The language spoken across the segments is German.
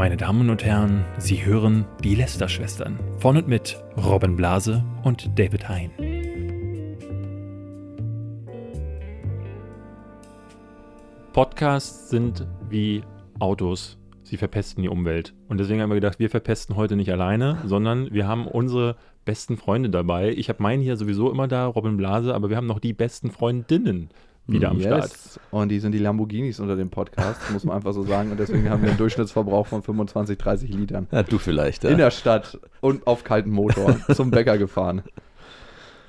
Meine Damen und Herren, Sie hören die Lester-Schwestern von und mit Robin Blase und David Hein. Podcasts sind wie Autos. Sie verpesten die Umwelt. Und deswegen haben wir gedacht, wir verpesten heute nicht alleine, sondern wir haben unsere besten Freunde dabei. Ich habe meinen hier sowieso immer da, Robin Blase, aber wir haben noch die besten Freundinnen wieder am yes. Start. Und die sind die Lamborghinis unter dem Podcast, muss man einfach so sagen. Und deswegen haben wir einen Durchschnittsverbrauch von 25, 30 Litern. Ja, du vielleicht, ja. In der Stadt und auf kalten Motor zum Bäcker gefahren.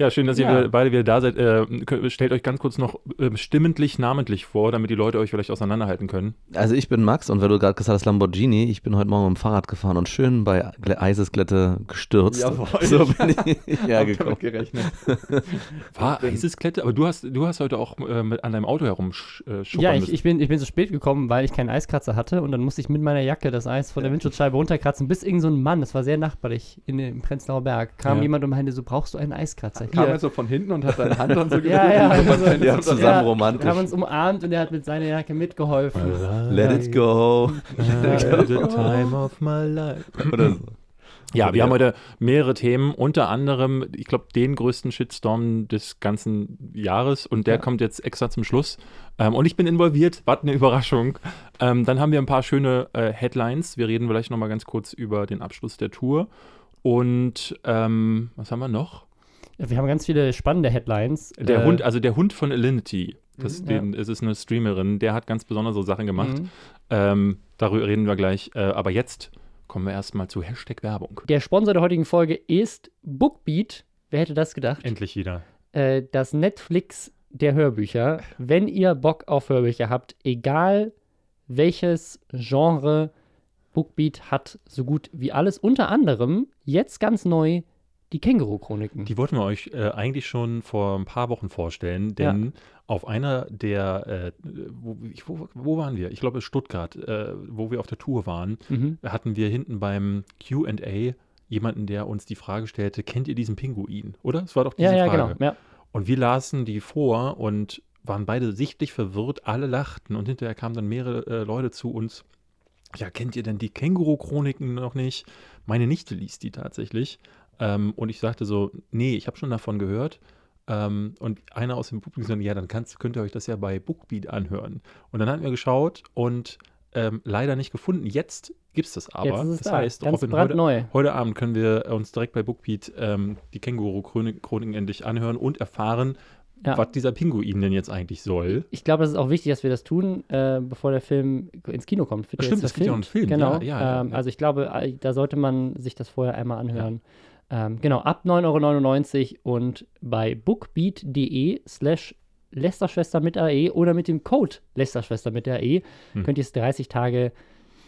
Ja, schön, dass ihr Ja. wieder- beide wieder da seid. Äh, stellt euch ganz kurz noch äh, stimmentlich, namentlich vor, damit die Leute euch vielleicht auseinanderhalten können. Also ich bin Max und weil du gerade gesagt hast Lamborghini, ich bin heute Morgen mit dem Fahrrad gefahren und schön bei Gle- Eisesglätte gestürzt. Jawohl. So bin ich hergekommen. damit gerechnet. War Eisesklette, aber du hast, du hast heute auch äh, mit an deinem Auto herumschuppern Ja, ich, ich, bin, ich bin so spät gekommen, weil ich keinen Eiskratzer hatte und dann musste ich mit meiner Jacke das Eis von der Windschutzscheibe runterkratzen, bis irgend so ein Mann, das war sehr nachbarlich, in dem Prenzlauer Berg, kam Ja. jemand und meinte, so brauchst du einen Eiskratzer. Kam er so von hinten und hat seine Hand dann so Ja, ja, gedrückt. also- Und Ja, zusammen Ja, romantisch. Wir haben uns umarmt und er hat mit seiner Jacke mitgeholfen. Let it go. the time of my life. Oder so. Ja, wir haben heute mehrere Themen, unter anderem, ich glaube, den größten Shitstorm des ganzen Jahres und der Ja. kommt jetzt extra zum Schluss. Ähm, und ich bin involviert, was eine Überraschung. Ähm, dann haben wir ein paar schöne äh, Headlines. Wir reden vielleicht nochmal ganz kurz über den Abschluss der Tour. Und ähm, was haben wir noch? Wir haben ganz viele spannende Headlines. Der Äh, Hund, also der Hund von Alinity. Das, Mhm, den, Es ist eine Streamerin, der hat ganz besondere so Sachen gemacht. mhm. Ähm, darüber reden wir gleich. Äh, aber jetzt kommen wir erstmal zu Hashtag Werbung. Der Sponsor der heutigen Folge ist Bookbeat. Wer hätte das gedacht? Endlich wieder. äh, das Netflix der Hörbücher. Wenn ihr Bock auf Hörbücher habt, egal welches Genre, Bookbeat hat so gut wie alles. Unter anderem jetzt ganz neu die Känguru-Chroniken. Die wollten wir euch äh, eigentlich schon vor ein paar Wochen vorstellen, denn auf einer der, äh, wo, wo, wo waren wir? Ich glaube Stuttgart, äh, wo wir auf der Tour waren, Mhm. hatten wir hinten beim Q&A jemanden, der uns die Frage stellte, kennt ihr diesen Pinguin? Oder? Das war doch diese Ja, ja, Frage. genau. Ja. Und wir lasen die vor und waren beide sichtlich verwirrt, alle lachten und hinterher kamen dann mehrere äh, Leute zu uns. Ja, kennt ihr denn die Känguru-Chroniken noch nicht? Meine Nichte liest die tatsächlich. Ähm, und ich sagte so, nee, ich habe schon davon gehört. Ähm, und einer aus dem Publikum sagte, ja, dann kannst, könnt ihr euch das ja bei Bookbeat anhören. Und dann hatten wir geschaut und ähm, leider nicht gefunden. Jetzt gibt es das aber. Das da. heißt, ganz Robin, heute. Heute Abend können wir uns direkt bei Bookbeat ähm, die Känguru-Chroniken endlich anhören und erfahren, Ja. was dieser Pinguin denn jetzt eigentlich soll. Ich glaube, das ist auch wichtig, dass wir das tun, äh, bevor der Film ins Kino kommt. Stimmt, es gibt ja einen. Film. Genau. Ja, ja, ähm. Also ich glaube, äh, da sollte man sich das vorher einmal anhören. Ähm, genau, ab 9,99 Euro und bei bookbeat.de slash Lästerschwester mit AE oder mit dem Code Lästerschwester mit AE Hm. könnt ihr es 30 Tage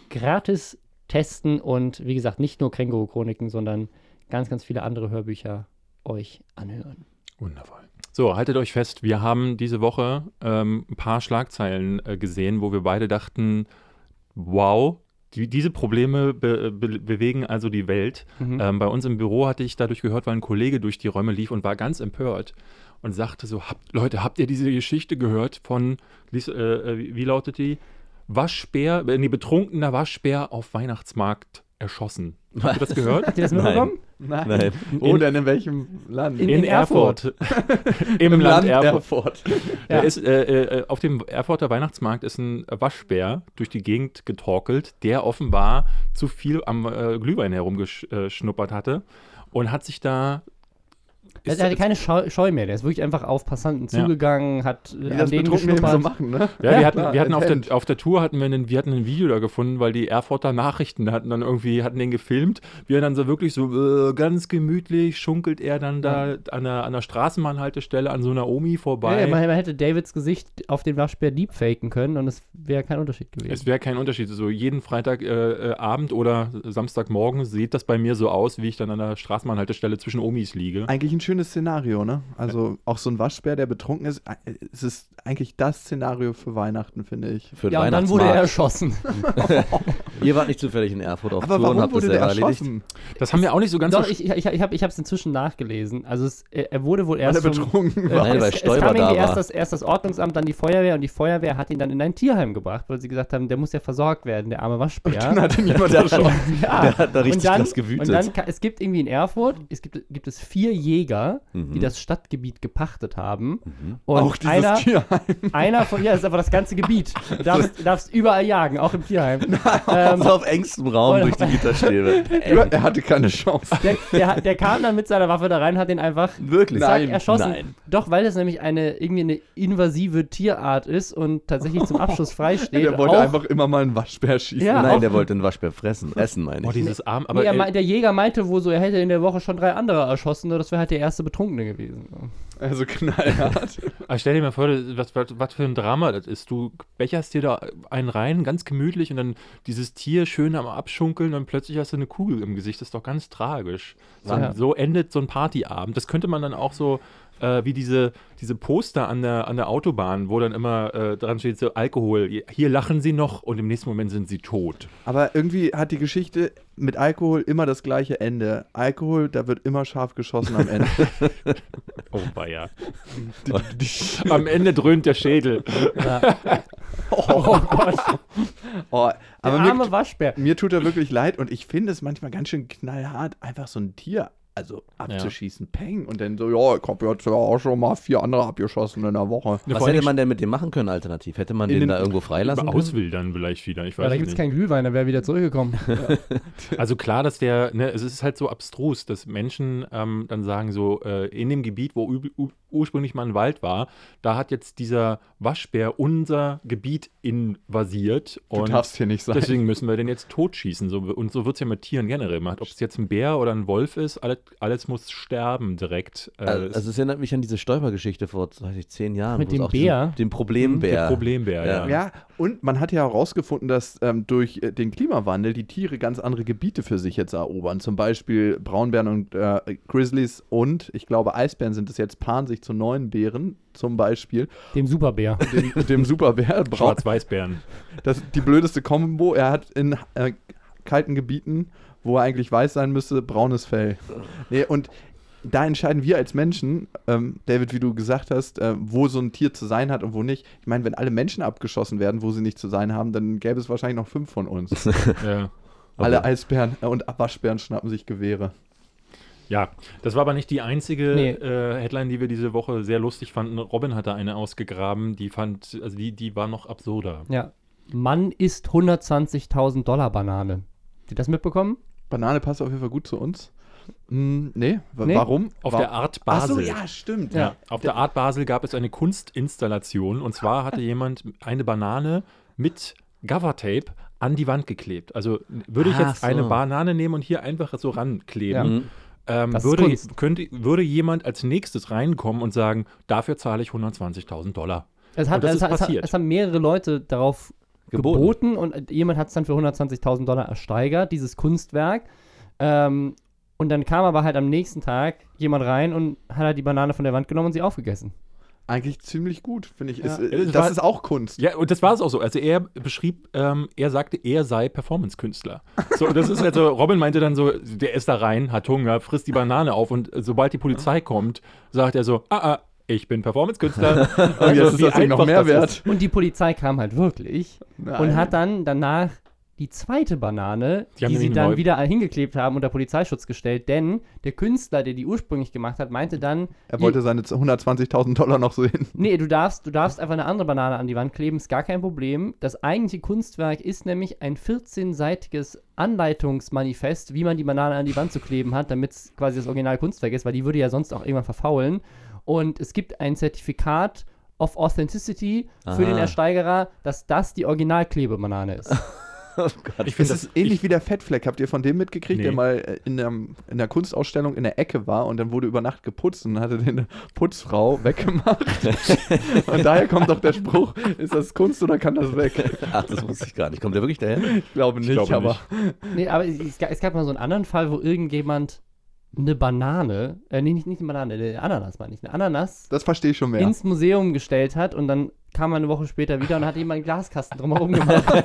gratis testen und wie gesagt, nicht nur Känguru-Chroniken, sondern ganz, ganz viele andere Hörbücher euch anhören. Wundervoll. So, haltet euch fest, wir haben diese Woche ähm, ein paar Schlagzeilen äh, gesehen, wo wir beide dachten, wow, die, diese Probleme be be bewegen also die Welt. Mhm. Ähm, bei uns im Büro hatte ich dadurch gehört, weil ein Kollege durch die Räume lief und war ganz empört und sagte so, habt, Leute, habt ihr diese Geschichte gehört von, äh, äh, wie, wie lautet die? Waschbär, äh, nee, betrunkener Waschbär auf Weihnachtsmarkt erschossen. Habt ihr das gehört? Habt ihr das Nein. mitbekommen? Nein. Nein. Wo In- denn? In welchem Land? In- In, Erfurt. Im, Land, Erfurt. Ja. Der ist, äh, äh, auf dem Erfurter Weihnachtsmarkt ist ein Waschbär durch die Gegend getorkelt, der offenbar zu viel am äh, Glühwein herumgeschnuppert hatte und hat sich da. Er ist- hatte keine Scheu, Scheu mehr. Der ist wirklich einfach auf Passanten Ja. zugegangen, hat Wie äh, an das denen eben so geschnuppert. machen, ne? ja, Ja, wir hatten, klar, wir hatten auf, der, auf der Tour hatten wir, einen, wir hatten ein Video da gefunden, weil die Erfurter Nachrichten hatten dann irgendwie, hatten den gefilmt, wie er dann so wirklich so äh, ganz gemütlich schunkelt er dann da an der, an der Straßenbahnhaltestelle an so einer Omi vorbei. Ja, ja, man, man hätte Davids Gesicht auf den Waschbär deepfaken können und es wäre kein Unterschied gewesen. Es wäre kein Unterschied. So jeden Freitagabend äh, äh, oder Samstagmorgen sieht das bei mir so aus, wie ich dann an der Straßenbahnhaltestelle zwischen Omis liege. Eigentlich ein schönes Szenario, ne? Also auch so ein Waschbär, der betrunken ist. äh, Es ist eigentlich das Szenario für Weihnachten, finde ich. Für ja, und dann wurde er erschossen. Ihr wart nicht zufällig in Erfurt auf Aber Tour und warum habt das wurde der selber erledigt. erschossen? Das haben wir auch nicht so ganz Doch, so ich, ich, ich habe es inzwischen nachgelesen. Also es, er wurde wohl Weil er erst vom, betrunken äh, war. Nein, weil es, es Stoiber kam da irgendwie erst war. das, erst das Ordnungsamt, dann die Feuerwehr und die Feuerwehr hat ihn dann in ein Tierheim gebracht, weil sie gesagt haben, der muss ja versorgt werden, der arme Waschbär. Dann hat ihn niemand erschossen. ja. Der hat da richtig und dann, krass gewütet. Und dann, es gibt irgendwie in Erfurt, es gibt, gibt es vier Jäger, Mhm. die das Stadtgebiet gepachtet haben. Mhm. Und Auch dieses einer, Tierheim. einer von, ja, das ist aber das ganze Gebiet. Du darfst, darfst überall jagen, auch im Tierheim. ähm, So auf engstem Raum durch die Gitterstäbe. Er hatte keine Chance. der, der, der kam dann mit seiner Waffe da rein, hat den einfach Wirklich? zack, Nein, erschossen. nein. Doch, weil das nämlich eine irgendwie eine invasive Tierart ist und tatsächlich zum Abschuss frei steht. Der wollte auch, einfach immer mal einen Waschbär schießen. Ja, Nein, auch- der wollte den Waschbär fressen. Essen, meine Oh, ich. dieses Arm, aber nee, er, der Jäger meinte wohl so, er hätte in der Woche schon drei andere erschossen, nur das wäre halt der erste Betrunkene gewesen. Also knallhart. Aber stell dir mal vor, was, was, was für ein Drama das ist. Du becherst dir da einen rein, ganz gemütlich, und dann dieses Tier schön am Abschunkeln und plötzlich hast du eine Kugel im Gesicht. Das ist doch ganz tragisch. So, Ja. so endet so ein Partyabend. Das könnte man dann auch so äh, wie diese, diese Poster an der, an der Autobahn, wo dann immer äh, dran steht, so Alkohol. Hier lachen sie noch und im nächsten Moment sind sie tot. Aber irgendwie hat die Geschichte mit Alkohol immer das gleiche Ende. Alkohol, da wird immer scharf geschossen am Ende. Oh, weia. Am Ende dröhnt der Schädel. Oh Gott, Oh, der aber arme mir, Waschbär. mir tut er wirklich leid und ich finde es manchmal ganz schön knallhart, einfach so ein Tier also abzuschießen. Peng. Und dann so, ja, ich habe jetzt ja auch schon mal vier andere abgeschossen in der Woche. Ja, Was vor hätte man denn mit dem machen können alternativ? Hätte man den den- da irgendwo freilassen können? Auswildern vielleicht wieder. Ich weiß Ja, da gibt es keinen Glühwein, da wäre er wieder zurückgekommen. Also klar, dass der, ne, es ist halt so abstrus, dass Menschen ähm, dann sagen so, äh, in dem Gebiet, wo ü- ü- ursprünglich mal ein Wald war, da hat jetzt dieser Waschbär unser Gebiet invasiert Du und darfst hier nicht sein. deswegen müssen wir den jetzt totschießen. So, und so wird es ja mit Tieren generell gemacht. Ob es jetzt ein Bär oder ein Wolf ist, alles, alles muss sterben direkt. Äh, Also, es also es erinnert mich an diese Stoiber-Geschichte vor, weiß ich, zehn Jahren. Mit dem Bär? Dem Problembär. der Problembär, ja. Ja. Ja, und man hat ja herausgefunden, dass ähm, durch äh, den Klimawandel die Tiere ganz andere Gebiete für sich jetzt erobern. Zum Beispiel Braunbären und äh, Grizzlies und ich glaube Eisbären sind es jetzt, paaren sich zu neuen Bären, zum Beispiel Dem Superbär. dem, dem Superbär. Braun, Schwarz-Weiß-Bären. das die blödeste Kombo. Er hat in äh, kalten Gebieten, wo er eigentlich weiß sein müsste, braunes Fell. Nee, und da entscheiden wir als Menschen, ähm, David, wie du gesagt hast, äh, wo so ein Tier zu sein hat und wo nicht. Ich meine, wenn alle Menschen abgeschossen werden, wo sie nicht zu sein haben, dann gäbe es wahrscheinlich noch fünf von uns. ja. alle Eisbären äh, und Waschbären schnappen sich Gewehre. Ja, das war aber nicht die einzige Nee. äh, Headline, die wir diese Woche sehr lustig fanden. Robin hatte eine ausgegraben, die fand, also die, die war noch absurder. Ja. Mann isst 120.000 Dollar Banane. Habt ihr das mitbekommen? Banane passt auf jeden Fall gut zu uns. Hm, nee, Nee. warum? Auf Wa- der Art Ach so, Basel. ja, stimmt. Ja, auf der Art Basel gab es eine Kunstinstallation und zwar hatte jemand eine Banane mit Gaffertape an die Wand geklebt. Also würde ich Ach jetzt so. eine Banane nehmen und hier einfach so rankleben, Mhm. Ähm, würde, könnte, würde jemand als nächstes reinkommen und sagen, dafür zahle ich 120.000 Dollar. Es, hat, es, ist hat, es haben mehrere Leute darauf Geboten. geboten, und jemand hat es dann für 120.000 Dollar ersteigert, dieses Kunstwerk. Ähm, und dann kam aber halt am nächsten Tag jemand rein und hat halt die Banane von der Wand genommen und sie aufgegessen. Eigentlich ziemlich gut, finde ich. Ja. Ist, äh, Ja, das das war- ist auch Kunst. Ja, und das war es auch so. Also er beschrieb, ähm, er sagte, er sei Performance-Künstler. So, das ist halt so, Robin meinte dann so, der ist da rein, hat Hunger, frisst die Banane auf und sobald die Polizei kommt, sagt er so, ah, ah, ich bin Performance-Künstler. Und Also, jetzt ist das noch mehr das wert. Und die Polizei kam halt wirklich Nein. und hat dann danach die zweite Banane, Die die sie dann neu- wieder hingeklebt haben, unter Polizeischutz gestellt, denn der Künstler, der die ursprünglich gemacht hat, meinte dann, Er wollte seine 120.000 Dollar noch so hin. Nee, du darfst, du darfst einfach eine andere Banane an die Wand kleben, ist gar kein Problem. Das eigentliche Kunstwerk ist nämlich ein 14-seitiges Anleitungsmanifest, wie man die Banane an die Wand zu kleben hat, damit es quasi das Original-Kunstwerk ist, weil die würde ja sonst auch irgendwann verfaulen. Und es gibt ein Zertifikat of Authenticity für Aha. den Ersteigerer, dass das die Originalklebebanane ist. Oh Gott. Ich Das finde ist ähnlich wie der Fettfleck. Habt ihr von dem mitgekriegt, Nee. der mal äh, in der, in der Kunstausstellung in der Ecke war und dann wurde über Nacht geputzt und dann hatte den eine Putzfrau weggemacht. und daher kommt doch der Spruch, ist das Kunst oder kann das weg? Ach, das wusste ich gar nicht. Kommt der wirklich daher? Ich glaube nicht, glaube aber nicht. nee, aber es, es, gab, es gab mal so einen anderen Fall, wo irgendjemand eine Banane, äh, nee, nicht, nicht eine Banane, eine Ananas meine ich, eine Ananas das verstehe ich schon mehr. ins Museum gestellt hat und dann kam er eine Woche später wieder und hat ihm einen Glaskasten drumherum gemacht.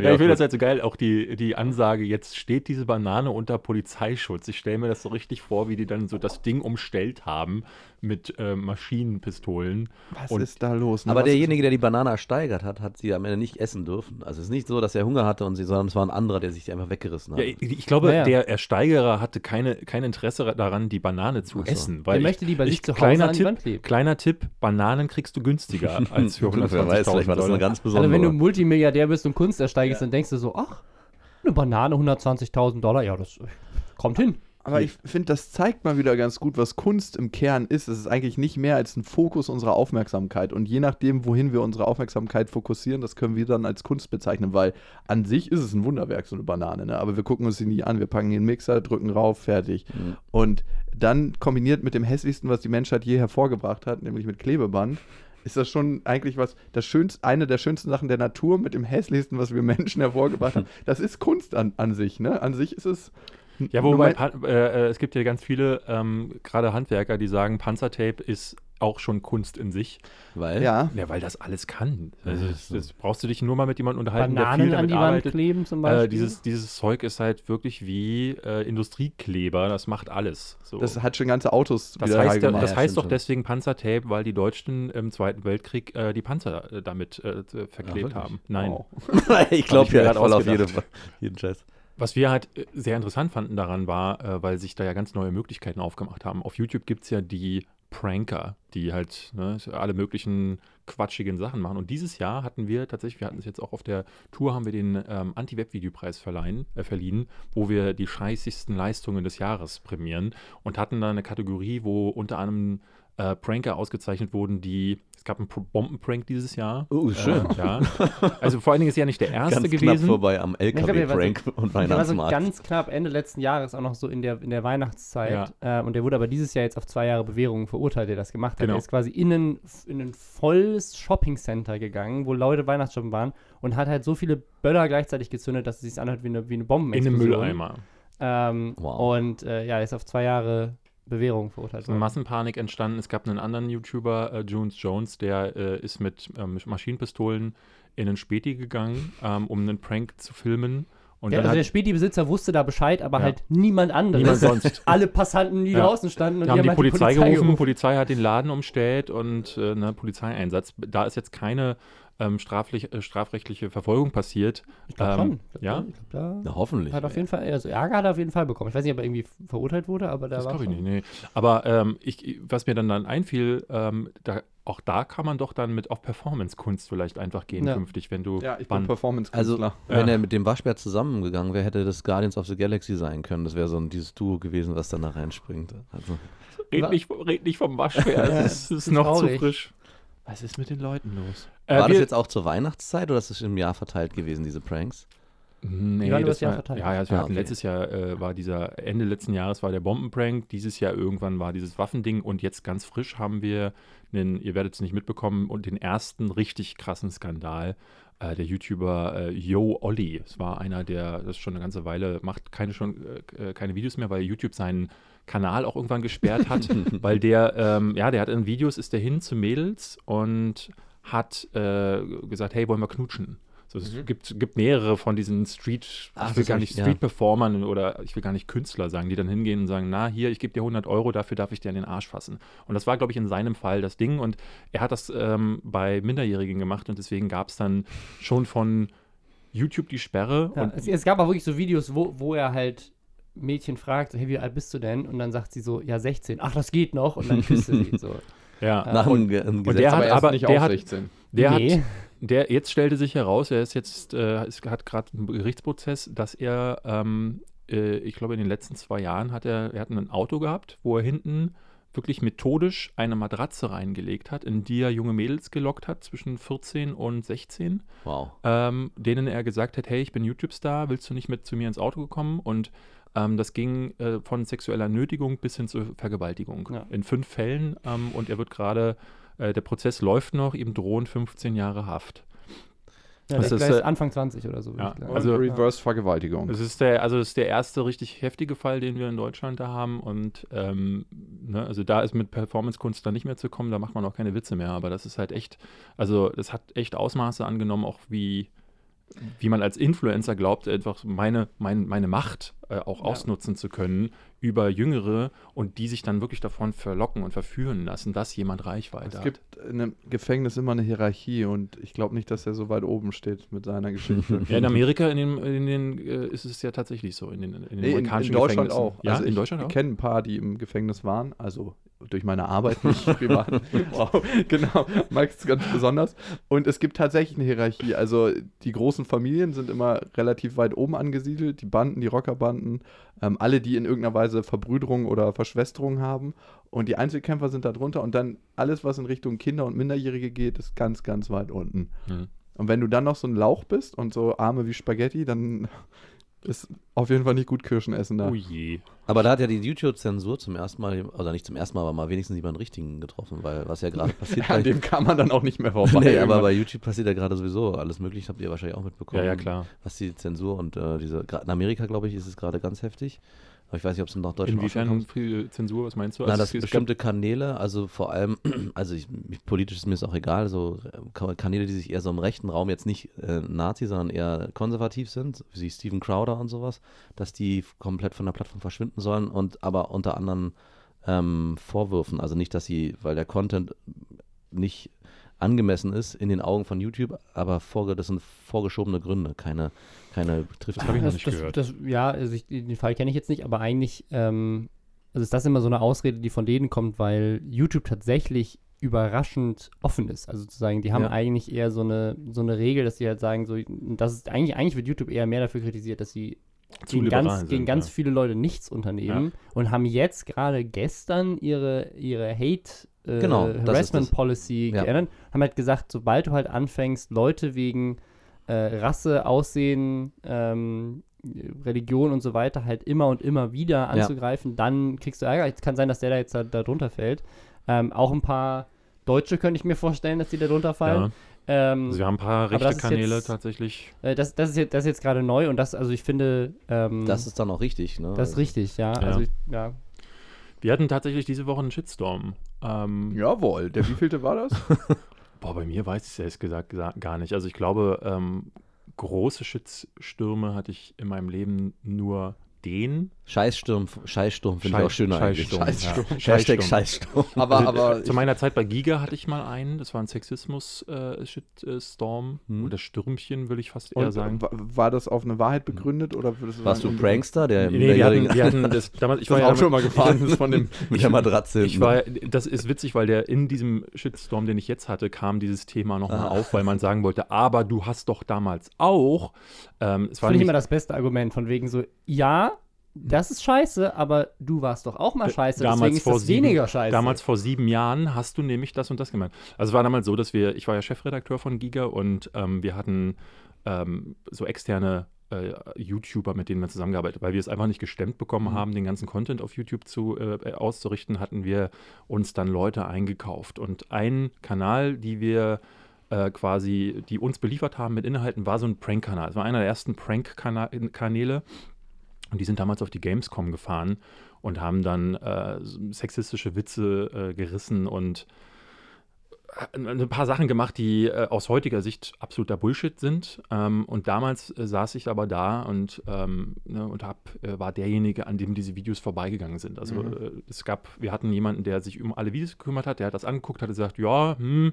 Ja, ich finde das halt so geil, auch die, die Ansage, jetzt steht diese Banane unter Polizeischutz. Ich stelle mir das so richtig vor, wie die dann so das Ding umstellt haben mit äh, Maschinenpistolen. Was Und- ist da los? ne? Aber Was derjenige, der die Banane ersteigert hat, hat sie am Ende nicht essen dürfen. Also es ist nicht so, dass er Hunger hatte und sie, sondern es war ein anderer, der sich die einfach weggerissen hat. Ja, ich, ich glaube, Naja. der Ersteigerer hatte keine, kein Interesse daran, die Banane zu so. essen. Der Weil möchte lieber ich, sich zu Hause kleiner an die Tipp. Kleiner Tipp, Bananen kriegst du günstiger als für 120.000 Wer weiß, vielleicht war das eine ganz besondere. Also wenn du Multimilliardär bist und Kunst ersteigst, dann denkst du so, ach, eine Banane, 120.000 Dollar, ja, das kommt hin. Aber ich finde, das zeigt mal wieder ganz gut, was Kunst im Kern ist. Es ist eigentlich nicht mehr als ein Fokus unserer Aufmerksamkeit. Und je nachdem, wohin wir unsere Aufmerksamkeit fokussieren, das können wir dann als Kunst bezeichnen, weil an sich ist es ein Wunderwerk, so eine Banane. Ne? Aber wir gucken uns sie nie an. Wir packen den Mixer, drücken rauf, fertig. Mhm. Und dann kombiniert mit dem hässlichsten, was die Menschheit je hervorgebracht hat, nämlich mit Klebeband, ist das schon eigentlich was, das schönste, eine der schönsten Sachen der Natur mit dem hässlichsten, was wir Menschen hervorgebracht haben. Das ist Kunst an, an sich. Ne? An sich ist es. Ja, wobei äh, äh, es gibt ja ganz viele, ähm, gerade Handwerker, die sagen, Panzertape ist auch schon Kunst in sich. Weil? Ja, Ja, weil das alles kann. Also das, das brauchst du dich nur mal mit jemandem unterhalten, der viel Bananen an damit die Wand arbeitet. kleben zum Beispiel. Äh, dieses, dieses Zeug ist halt wirklich wie äh, Industriekleber, das macht alles. So. das hat schon ganze Autos Das wieder heißt, ja, gemacht. das Ja, heißt stimmt doch schon. deswegen Panzertape, weil die Deutschen im Zweiten Weltkrieg äh, die Panzer äh, damit äh, verklebt wirklich? haben. Nein. Wow. ich glaube ja voll auf jede, ausgedacht. jeden Scheiß. Was wir halt äh, sehr interessant fanden daran war, äh, weil sich da ja ganz neue Möglichkeiten aufgemacht haben. Auf YouTube gibt es ja die Pranker, die halt ne, alle möglichen quatschigen Sachen machen. Und dieses Jahr hatten wir tatsächlich, wir hatten es jetzt auch auf der Tour, haben wir den ähm, Anti-Web-Videopreis äh, verliehen, wo wir die scheißigsten Leistungen des Jahres prämieren und hatten da eine Kategorie, wo unter anderem äh, Pranker ausgezeichnet wurden, die, es gab einen Bombenprank dieses Jahr. Oh, schön. Äh, ja. Also vor allen Dingen ist ja nicht der erste Ganz knapp gewesen. vorbei am glaub, der war so- LKW-Prank und Der war so Weihnachtsmarkt. ganz knapp Ende letzten Jahres auch noch so in der, in der Weihnachtszeit. Ja. Äh, und der wurde aber dieses Jahr jetzt auf zwei Jahre Bewährung verurteilt, der das gemacht hat. Genau. Er ist quasi in ein, in ein volles Shoppingcenter gegangen, wo Leute Weihnachtsshoppen waren und hat halt so viele Böller gleichzeitig gezündet, dass es sich anhört wie eine, wie eine in Bombenexplosion. einem Mülleimer. Ähm, Wow. Und äh, ja, er ist auf zwei Jahre Bewährung verurteilt worden. Massenpanik entstanden. Es gab einen anderen YouTuber, äh, Jones Jones, der äh, ist mit ähm, Maschinenpistolen in einen Späti gegangen, ähm, um einen Prank zu filmen. Und Ja, dann also der hat, Späti-Besitzer wusste da Bescheid, aber Ja. halt niemand anderes. Niemand sonst. Alle Passanten, die Ja. draußen standen und haben die halt Polizei gerufen, Polizei hat den Laden umstellt und äh, ne, Polizeieinsatz. Da ist jetzt keine ähm, straflich, äh, strafrechtliche Verfolgung passiert. Ich glaube Ähm, schon. ja? Ich glaub, da Na, hoffentlich. hat auf jeden Fall, also Ärger hat er auf jeden Fall bekommen. Ich weiß nicht, ob er irgendwie verurteilt wurde, aber da Das war glaube ich nicht, nee. Aber ähm, ich, was mir dann, dann einfiel, ähm, da, auch da kann man doch dann mit auf Performance-Kunst vielleicht einfach gehen Ja. künftig, wenn du Ja, ich bin Performance-Künstler. Also, wenn Ja. er mit dem Waschbär zusammengegangen wäre, hätte das Guardians of the Galaxy sein können. Das wäre so ein dieses Duo gewesen, was dann da reinspringt. Also, Red nicht, red nicht vom Waschbär, es ist, ist noch zu traurig. frisch. Was ist mit den Leuten los? Äh, war das jetzt auch zur Weihnachtszeit oder ist das im Jahr verteilt gewesen, diese Pranks? Nee, Die waren über das das Jahr war, verteilt. ja, ja, also wir Ah, hatten okay. letztes Jahr äh, war dieser, Ende letzten Jahres war der Bombenprank, dieses Jahr irgendwann war dieses Waffending und jetzt ganz frisch haben wir einen, ihr werdet es nicht mitbekommen, und den ersten richtig krassen Skandal. Äh, der YouTuber äh, Yo Olli, es war einer, der das schon eine ganze Weile macht, keine, schon, äh, keine Videos mehr, weil YouTube seinen Kanal auch irgendwann gesperrt hat, weil der, ähm, ja, der hat in Videos, ist der hin zu Mädels und hat äh, gesagt, hey, wollen wir knutschen? So, es gibt, gibt mehrere von diesen Street, Ach, ich will gar nicht ich- ja. Street-Performern oder ich will gar nicht Künstler sagen, die dann hingehen und sagen, na, hier, ich gebe dir 100 Euro, dafür darf ich dir an den Arsch fassen. Und das war, glaube ich, in seinem Fall das Ding und er hat das ähm, bei Minderjährigen gemacht und deswegen gab es dann schon von YouTube die Sperre Ja, es, es gab auch wirklich so Videos, wo, wo er halt Mädchen fragt, hey, wie alt bist du denn? Und dann sagt sie so, ja, 16. Ach, das geht noch. Und dann küsst sie so. ja, Nach und, einem, Ge- einem und Gesetz. der hat er ist aber- nicht der auch hat- 16. der nee. hat Der jetzt stellte sich heraus, er ist jetzt, äh, hat gerade einen Gerichtsprozess, dass er, ähm, äh, ich glaube, in den letzten zwei Jahren hat er, er hat ein Auto gehabt, wo er hinten wirklich methodisch eine Matratze reingelegt hat, in die er junge Mädels gelockt hat, zwischen 14 und 16, wow. ähm, denen er gesagt hat, hey, ich bin YouTube-Star, willst du nicht mit zu mir ins Auto kommen? Und ähm, das ging äh, von sexueller Nötigung bis hin zur Vergewaltigung. Ja. In fünf Fällen ähm, und er wird gerade, äh, der Prozess läuft noch, ihm drohen 15 Jahre Haft. Ja, Das ist, äh, Anfang 20 oder so. würde ja, Also- Reverse-Vergewaltigung. Es ist der, also es ist der erste richtig heftige Fall, den wir in Deutschland da haben. Und ähm, ne, also da ist mit Performance-Kunst dann nicht mehr zu kommen, da macht man auch keine Witze mehr. Aber das ist halt echt, also das hat echt Ausmaße angenommen, auch wie, wie man als Influencer glaubt, einfach meine, mein, meine Macht äh, auch Ja. ausnutzen zu können über Jüngere und die sich dann wirklich davon verlocken und verführen lassen, dass jemand Reichweite Es hat. gibt in einem Gefängnis immer eine Hierarchie und ich glaube nicht, dass er so weit oben steht mit seiner Geschichte. Ja, in Amerika in den, in den, äh, ist es ja tatsächlich so, in den, in den Nee, in, in amerikanischen Deutschland auch. Ja, also in ich Deutschland auch. kenne ein paar, die im Gefängnis waren, also durch meine Arbeit nicht privat. wow, genau, Max ganz besonders. Und es gibt tatsächlich eine Hierarchie. Also die großen Familien sind immer relativ weit oben angesiedelt, die Banden, die Rockerbanden, ähm, alle, die in irgendeiner Weise Verbrüderung oder Verschwesterung haben. Und die Einzelkämpfer sind da drunter und dann alles, was in Richtung Kinder und Minderjährige geht, ist ganz, ganz weit unten. Mhm. Und wenn du dann noch so ein Lauch bist und so Arme wie Spaghetti, dann ist auf jeden Fall nicht gut Kirschen essen da. Oh je. Aber da hat ja die YouTube-Zensur zum ersten Mal, oder nicht zum ersten Mal, aber mal wenigstens jemanden richtigen getroffen, weil was ja gerade passiert An bei, dem kann man dann auch nicht mehr vorbei. nee, aber bei YouTube passiert ja gerade sowieso alles mögliche, habt ihr wahrscheinlich auch mitbekommen. Ja, ja, klar. Was die Zensur und äh, diese, gerade in Amerika, glaube ich, ist es gerade ganz heftig. Ich weiß nicht, ob es nach Deutschland Inwiefern Zensur, was meinst du? Na, Also dass es- es bestimmte Kanäle, also vor allem, also ich, politisch ist mir das auch egal, so äh, Ka- Kanäle, die sich eher so im rechten Raum jetzt nicht äh, Nazi, sondern eher konservativ sind, wie Steven Crowder und sowas, dass die komplett von der Plattform verschwinden sollen und aber unter anderen ähm, Vorwürfen, also nicht, dass sie, weil der Content nicht angemessen ist in den Augen von YouTube, aber vorge das sind vorgeschobene Gründe, keine, keine trifft Das hab ich noch nicht das, gehört. Das, ja, also ich, den Fall kenne ich jetzt nicht, aber eigentlich ähm, also ist das immer so eine Ausrede, die von denen kommt, weil YouTube tatsächlich überraschend offen ist. Also zu sagen, die haben Ja. eigentlich eher so eine, so eine Regel, dass sie halt sagen, so, das ist eigentlich, eigentlich wird YouTube eher mehr dafür kritisiert, dass sie Zu gegen ganz, sind, gegen ganz ja. viele Leute nichts unternehmen und haben jetzt gerade gestern ihre, ihre Hate äh, Genau, Harassment. Policy Ja. geändert, haben halt gesagt, sobald du halt anfängst, Leute wegen äh, Rasse, Aussehen, ähm, Religion und so weiter halt immer und immer wieder anzugreifen, dann kriegst du Ärger. Es kann sein, dass der da jetzt da, da drunter fällt. Ähm, auch ein paar Deutsche könnte ich mir vorstellen, dass die da drunter fallen. Ja. Ähm, Also wir haben ein paar rechte Kanäle jetzt- tatsächlich. äh, das, das, ist jetzt, das ist jetzt gerade neu und das, also ich finde, ähm, Das ist dann auch richtig, ne? das ist richtig, ja. Ja. Also ich, ja. Wir hatten tatsächlich diese Woche einen Shitstorm. Ähm, Jawohl, der wievielte war das? Boah, bei mir weiß ich es ehrlich gesagt gesa- gar nicht. Also ich glaube, ähm, große Shitstürme hatte ich in meinem Leben nur den. Scheißsturm, Scheißsturm finde ich auch schöner eigentlich. Scheißsturm, Scheißsturm. ja. Hashtag Scheißsturm. Scheißsturm. Aber, Also, aber äh, zu meiner Zeit bei Giga hatte ich mal einen, das war ein Sexismus-Shitstorm Hm. oder Stürmchen, würde ich fast eher und, sagen. wa- war das auf eine Wahrheit begründet oder Warst du Prankster, der Nee, wir hatten, wir hatten das damals, ich Das war ja auch schon mal gefahren ist von dem. mit der Matratze Ich war, das ist witzig, weil der in diesem Shitstorm, den ich jetzt hatte, kam dieses Thema nochmal Ah. auf, weil man sagen wollte, aber du hast doch damals auch. Ähm, es war Finde ich immer das beste Argument, von wegen so, ja, das ist scheiße, aber du warst doch auch mal scheiße, damals deswegen ist vor das sieben- weniger scheiße. Damals vor sieben Jahren hast du nämlich das und das gemeint. Also es war damals so, dass wir, ich war ja Chefredakteur von Giga und ähm, wir hatten ähm, so externe äh, YouTuber, mit denen wir zusammengearbeitet, weil wir es einfach nicht gestemmt bekommen Mhm. haben, den ganzen Content auf YouTube zu, äh, auszurichten, hatten wir uns dann Leute eingekauft. Und ein Kanal, die wir äh, quasi, die uns beliefert haben mit Inhalten, war so ein Prank-Kanal. Es war einer der ersten Prank-Kanäle. Und die sind damals auf die Gamescom gefahren und haben dann äh, sexistische Witze äh, gerissen und äh, ein paar Sachen gemacht, die äh, aus heutiger Sicht absoluter Bullshit sind. Ähm, und damals äh, saß ich aber da und, ähm, ne, und hab, äh, war derjenige, an dem diese Videos vorbeigegangen sind. Also Mhm. äh, es gab, wir hatten jemanden, der sich um alle Videos gekümmert hat, der hat das angeguckt, hat gesagt, ja, hm,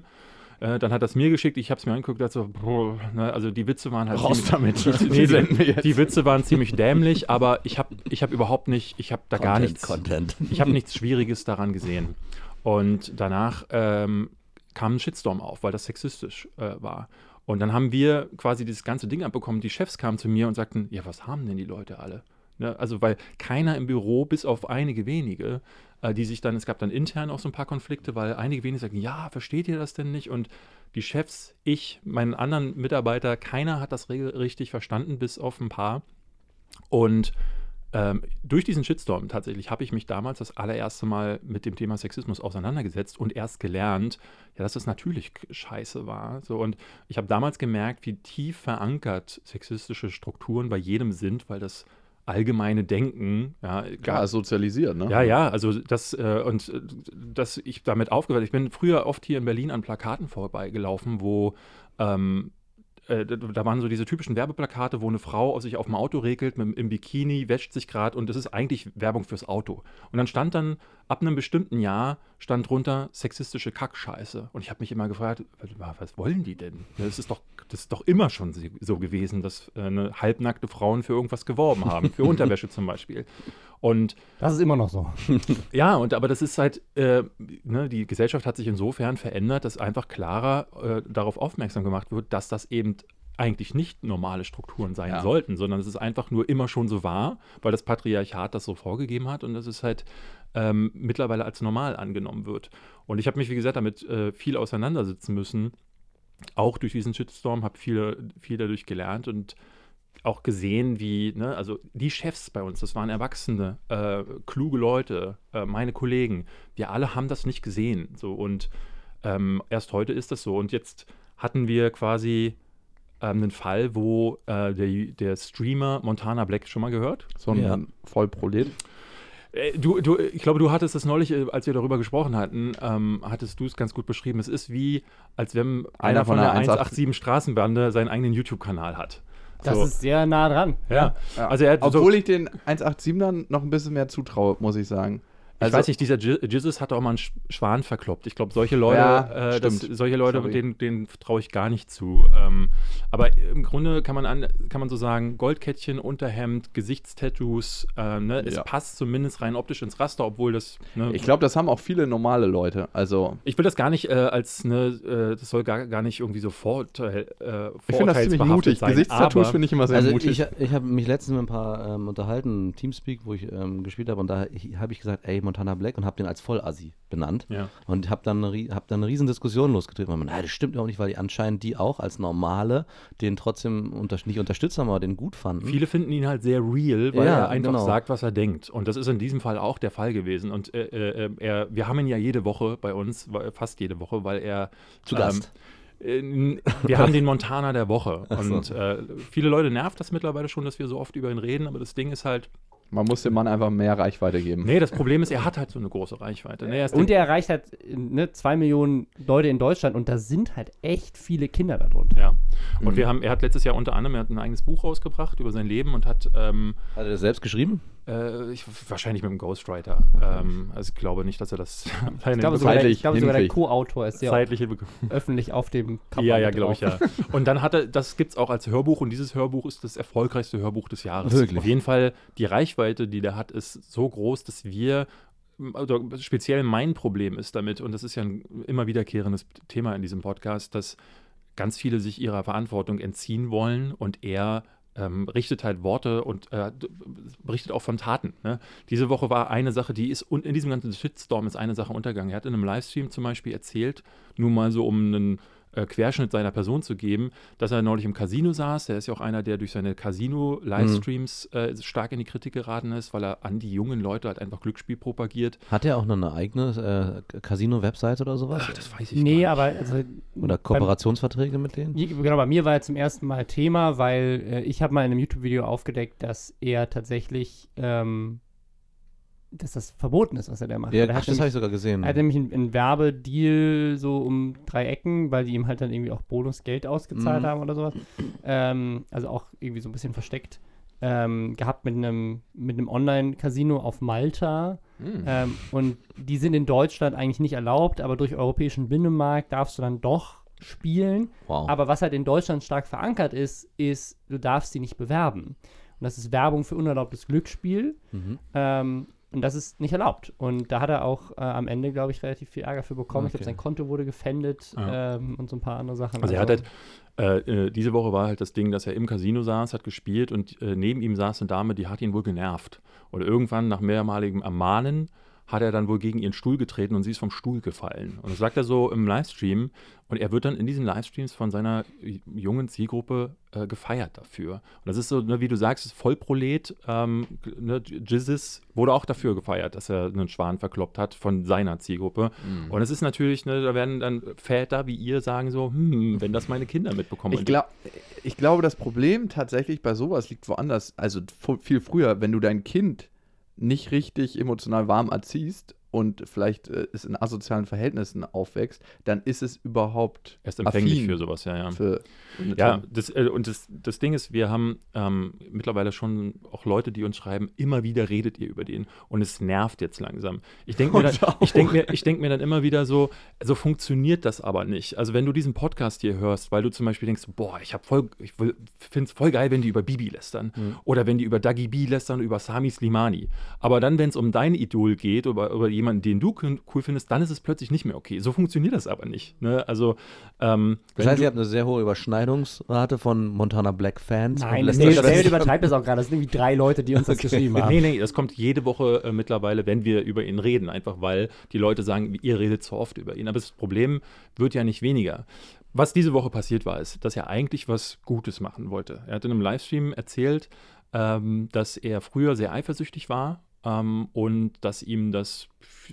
äh, dann hat das mir geschickt, ich habe es mir angeguckt, dachte so, boah, ne, also die Witze waren halt Raus damit. Die, Die die, Witze waren ziemlich dämlich, aber ich habe ich hab überhaupt nicht, ich habe da gar Content, nichts, Content. ich habe nichts Schwieriges daran gesehen. Und danach ähm, kam ein Shitstorm auf, weil das sexistisch äh, war. Und dann haben wir quasi dieses ganze Ding abbekommen. Die Chefs kamen zu mir und sagten, ja, was haben denn die Leute alle? Ne? Also, weil keiner im Büro, bis auf einige wenige, äh, die sich dann, es gab dann intern auch so ein paar Konflikte, weil einige wenige sagten, ja, versteht ihr das denn nicht? Und die Chefs, ich, meinen anderen Mitarbeiter, keiner hat das richtig verstanden, bis auf ein paar. Und ähm, durch diesen Shitstorm tatsächlich habe ich mich damals das allererste Mal mit dem Thema Sexismus auseinandergesetzt und erst gelernt, ja, dass das natürlich scheiße war. So, und ich habe damals gemerkt, wie tief verankert sexistische Strukturen bei jedem sind, weil das allgemeine Denken, ja, Klar, sozialisiert, ne? ja, ja, also das äh, und äh, dass ich damit aufgehört, ich bin früher oft hier in Berlin an Plakaten vorbeigelaufen, wo ähm, äh, da- da waren so diese typischen Werbeplakate, wo eine Frau sich auf dem Auto regelt mit, im Bikini, wäscht sich gerade und das ist eigentlich Werbung fürs Auto. Und dann stand dann, ab einem bestimmten Jahr, stand drunter sexistische Kackscheiße. Und ich habe mich immer gefragt, was, wollen die denn? Das ist doch, das ist doch immer schon so gewesen, dass äh, eine halbnackte Frauen für irgendwas geworben haben, für Unterwäsche zum Beispiel. Und Das ist immer noch so. ja, und aber das ist halt, äh, ne, die Gesellschaft hat sich insofern verändert, dass einfach klarer äh, darauf aufmerksam gemacht wird, dass das eben eigentlich nicht normale Strukturen sein Ja. sollten, sondern dass es einfach nur immer schon so war, weil das Patriarchat das so vorgegeben hat und dass es halt ähm, mittlerweile als normal angenommen wird. Und ich habe mich, wie gesagt, damit äh, viel auseinandersetzen müssen, auch durch diesen Shitstorm, habe viel, viel dadurch gelernt und auch gesehen, wie, ne, also die Chefs bei uns, das waren Erwachsene, äh, kluge Leute, äh, meine Kollegen, wir alle haben das nicht gesehen. So und ähm, erst heute ist das so. Und jetzt hatten wir quasi ähm, einen Fall, wo äh, der, der Streamer Montana Black schon mal gehört. So ein Ja. Vollprolet. Äh, Du, du, ich glaube, du hattest es neulich, äh, als wir darüber gesprochen hatten, ähm, hattest du es ganz gut beschrieben. Es ist wie, als wenn einer, von der 187 Straßenbande seinen eigenen YouTube-Kanal hat. Das So. ist sehr nah dran. ja. Ja. Also er hat so, Obwohl ich den 187ern noch ein bisschen mehr zutraue, muss ich sagen. Ich weiß nicht, dieser Jesus hat auch mal einen Sch- Schwan verkloppt. Ich glaube, solche Leute, Ja, äh, das, solche Leute, Sorry. denen, denen traue ich gar nicht zu. Ähm, aber im Grunde kann man, an, kann man so sagen, Goldkettchen, Unterhemd, Gesichtstattoos, äh, ne? es Ja. passt zumindest rein optisch ins Raster, obwohl das, ne, Ich glaube, das haben auch viele normale Leute. Also, ich will das gar nicht äh, als, ne, äh, das soll gar, gar nicht irgendwie so Vorurteil, äh, ich finde das ziemlich mutig. sein, Gesichtstattoos finde ich immer sehr Also mutig. ich, ich habe mich letztens mit ein paar ähm, unterhalten, Teamspeak, wo ich ähm, gespielt habe und da habe ich gesagt, ey, Montana Black und habe den als Vollassi benannt Ja. und habe dann, hab dann eine riesen Diskussion losgetreten, weil man, nein, das stimmt überhaupt nicht, weil die anscheinend die auch als Normale den trotzdem unter, nicht unterstützt haben, aber den gut fanden. Viele finden ihn halt sehr real, weil Ja, er einfach genau. sagt, was er denkt. Und das ist in diesem Fall auch der Fall gewesen. Und äh, äh, er, wir haben ihn ja jede Woche bei uns, fast jede Woche, weil er Zu Gast. Ähm, äh, wir haben den Montana der Woche. Ach so. Und äh, viele Leute nervt das mittlerweile schon, dass wir so oft über ihn reden. Aber das Ding ist halt, Man muss dem Mann einfach mehr Reichweite geben. nee, das Problem ist, er hat halt so eine große Reichweite. Nee, er Und er erreicht halt ne, zwei Millionen Leute in Deutschland und da sind halt echt viele Kinder darunter. ja. Und Mhm. wir haben, er hat letztes Jahr unter anderem, er hat ein eigenes Buch rausgebracht über sein Leben und hat ähm, Hat er das selbst geschrieben? Äh, ich, wahrscheinlich mit einem Ghostwriter. Ähm, also ich glaube nicht, dass er das Ich glaube sogar, der, ich glaube sogar der. Co-Autor ist hinbekommen. öffentlich auf dem Cover Ja, ja, glaube ich, ja. Und dann hat er, das gibt es auch als Hörbuch und dieses Hörbuch ist das erfolgreichste Hörbuch des Jahres. Wirklich? Auf jeden Fall, die Reichweite, die der hat, ist so groß, dass wir, also speziell mein Problem ist damit, und das ist ja ein immer wiederkehrendes Thema in diesem Podcast, dass ganz viele sich ihrer Verantwortung entziehen wollen und er ähm, richtet halt Worte und äh, berichtet auch von Taten. Ne? Diese Woche war eine Sache, die ist, und in diesem ganzen Shitstorm ist eine Sache untergegangen. Er hat in einem Livestream zum Beispiel erzählt, nur mal so um einen äh, Querschnitt seiner Person zu geben, dass er neulich im Casino saß. Der ist ja auch einer, der durch seine Casino-Livestreams äh, stark in die Kritik geraten ist, weil er an die jungen Leute halt einfach Glücksspiel propagiert. Hat er auch noch eine eigene äh, Casino-Website oder sowas? Ach, das weiß ich Nee, gar aber also, Oder beim- Kooperationsverträge mit denen? Genau, bei mir war er zum ersten Mal Thema, weil äh, ich habe mal in einem YouTube-Video aufgedeckt, dass er tatsächlich, ähm, dass das verboten ist, was er da macht. Ja, ach, das habe ich sogar gesehen. er hat nämlich einen, einen Werbedeal so um drei Ecken, weil die ihm halt dann irgendwie auch Bonusgeld ausgezahlt Mhm. haben oder sowas. Ähm, also auch irgendwie so ein bisschen versteckt. Ähm, gehabt mit einem, mit einem Online-Casino auf Malta. Hm. Ähm, und die sind in Deutschland eigentlich nicht erlaubt, aber durch europäischen Binnenmarkt darfst du dann doch spielen. wow. Aber was halt in Deutschland stark verankert ist, ist, du darfst sie nicht bewerben. Und das ist Werbung für unerlaubtes Glücksspiel. mhm. Ähm, und das ist nicht erlaubt. Und da hat er auch äh, am Ende, glaube ich, relativ viel Ärger für bekommen. Ich Okay. glaube, sein Konto wurde gefändet Ja. ähm, und so ein paar andere Sachen. Also er hat halt, äh, äh, diese Woche war halt das Ding, dass er im Casino saß, hat gespielt und äh, neben ihm saß eine Dame, die hat ihn wohl genervt. Und irgendwann nach mehrmaligem Ermahnen hat er dann wohl gegen ihren Stuhl getreten und sie ist vom Stuhl gefallen. Und das sagt er so im Livestream. Und er wird dann in diesen Livestreams von seiner jungen Zielgruppe äh, gefeiert dafür. Und das ist so, ne, wie du sagst, Vollprolet. Ähm, ne, Jizzes wurde auch dafür gefeiert, dass er einen Schwan verkloppt hat von seiner Zielgruppe. Mhm. Und es ist natürlich, ne, da werden dann Väter wie ihr sagen so, hm, wenn das meine Kinder mitbekommen. Ich, glaub, ich glaube, das Problem tatsächlich bei sowas liegt woanders. Also viel früher, wenn du dein Kind nicht richtig emotional warm erziehst und vielleicht äh, es in asozialen Verhältnissen aufwächst, dann ist es überhaupt Erst empfänglich für sowas, ja, ja. Für, Ja, das, äh, und das, das Ding ist, wir haben ähm, mittlerweile schon auch Leute, die uns schreiben, immer wieder redet ihr über den und es nervt jetzt langsam. Ich denke mir, dann- ich denk mir, ich denk mir dann immer wieder so, so funktioniert das aber nicht. Also wenn du diesen Podcast hier hörst, weil du zum Beispiel denkst, boah, ich, voll, ich finde es voll geil, wenn die über Bibi lästern oder wenn die über Dagi B lästern, über Sami Slimani. Aber dann, wenn es um dein Idol geht, über, über jemanden, den du cool findest, dann ist es plötzlich nicht mehr okay. So funktioniert das aber nicht. Ne? Also ähm, Das heißt, du- ihr habt eine sehr hohe Überschneidungsrate von Montana Black Fans. Nein, nee, David übertreibt das auch gerade. Das sind irgendwie drei Leute, die uns das geschrieben haben. Nee, nee, das kommt jede Woche äh, mittlerweile, wenn wir über ihn reden, einfach weil die Leute sagen, ihr redet zu oft über ihn. Aber das Problem wird ja nicht weniger. Was diese Woche passiert war, ist, dass er eigentlich was Gutes machen wollte. Er hat in einem Livestream erzählt, ähm, dass er früher sehr eifersüchtig war ähm, und dass ihm das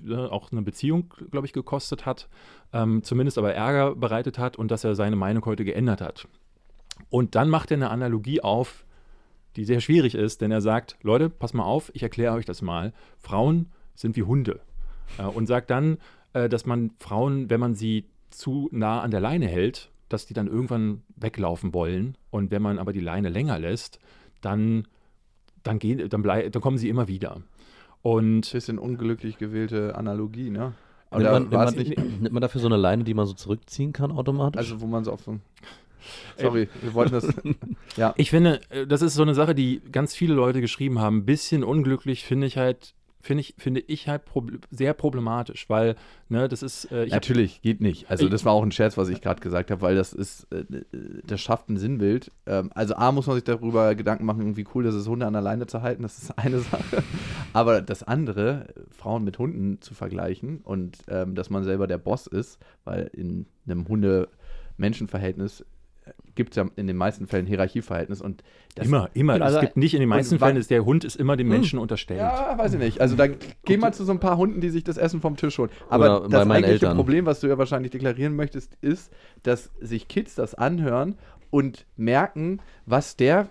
äh, auch eine Beziehung, glaube ich, gekostet hat, ähm, zumindest aber Ärger bereitet hat und dass er seine Meinung heute geändert hat. Und dann macht er eine Analogie auf, die sehr schwierig ist, denn er sagt, Leute, pass mal auf, ich erkläre euch das mal. Frauen sind wie Hunde. Äh, und sagt dann, äh, dass man Frauen, wenn man sie zu nah an der Leine hält, dass die dann irgendwann weglaufen wollen. Und wenn man aber die Leine länger lässt, dann, dann, gehen, dann, blei- dann kommen sie immer wieder. Und bisschen unglücklich gewählte Analogie, ne? Nimmt man, nimmt, man, nimmt man dafür so eine Leine, die man so zurückziehen kann automatisch? also wo man so auf so Sorry, wir wollten das. ja. Ich finde, äh, das ist so eine Sache, die ganz viele Leute geschrieben haben. Ein bisschen unglücklich finde ich halt, finde ich, finde ich halt prob sehr problematisch, weil, ne, das ist, äh, ich hab, Natürlich, geht nicht. Also Ich- das war auch ein Scherz, was ich gerade gesagt habe, weil das ist, äh, äh, das schafft ein Sinnbild. Ähm, also A muss man sich darüber Gedanken machen, wie cool das ist, Hunde an der Leine zu halten, das ist eine Sache. Aber das andere, äh, Frauen mit Hunden zu vergleichen und ähm, dass man selber der Boss ist, weil in einem Hunde-Menschen-Verhältnis gibt es ja in den meisten Fällen ein Hierarchieverhältnis und das immer, immer. Also- es gibt nicht in den meisten Fällen, ist der Hund ist immer dem Menschen unterstellt. Ja, weiß ich nicht. Also da geh mal zu so ein paar Hunden, die sich das Essen vom Tisch holen. Aber Oder bei das meinen eigentliche Eltern. Problem, was du ja wahrscheinlich deklarieren möchtest, ist, dass sich Kids das anhören und merken, was der,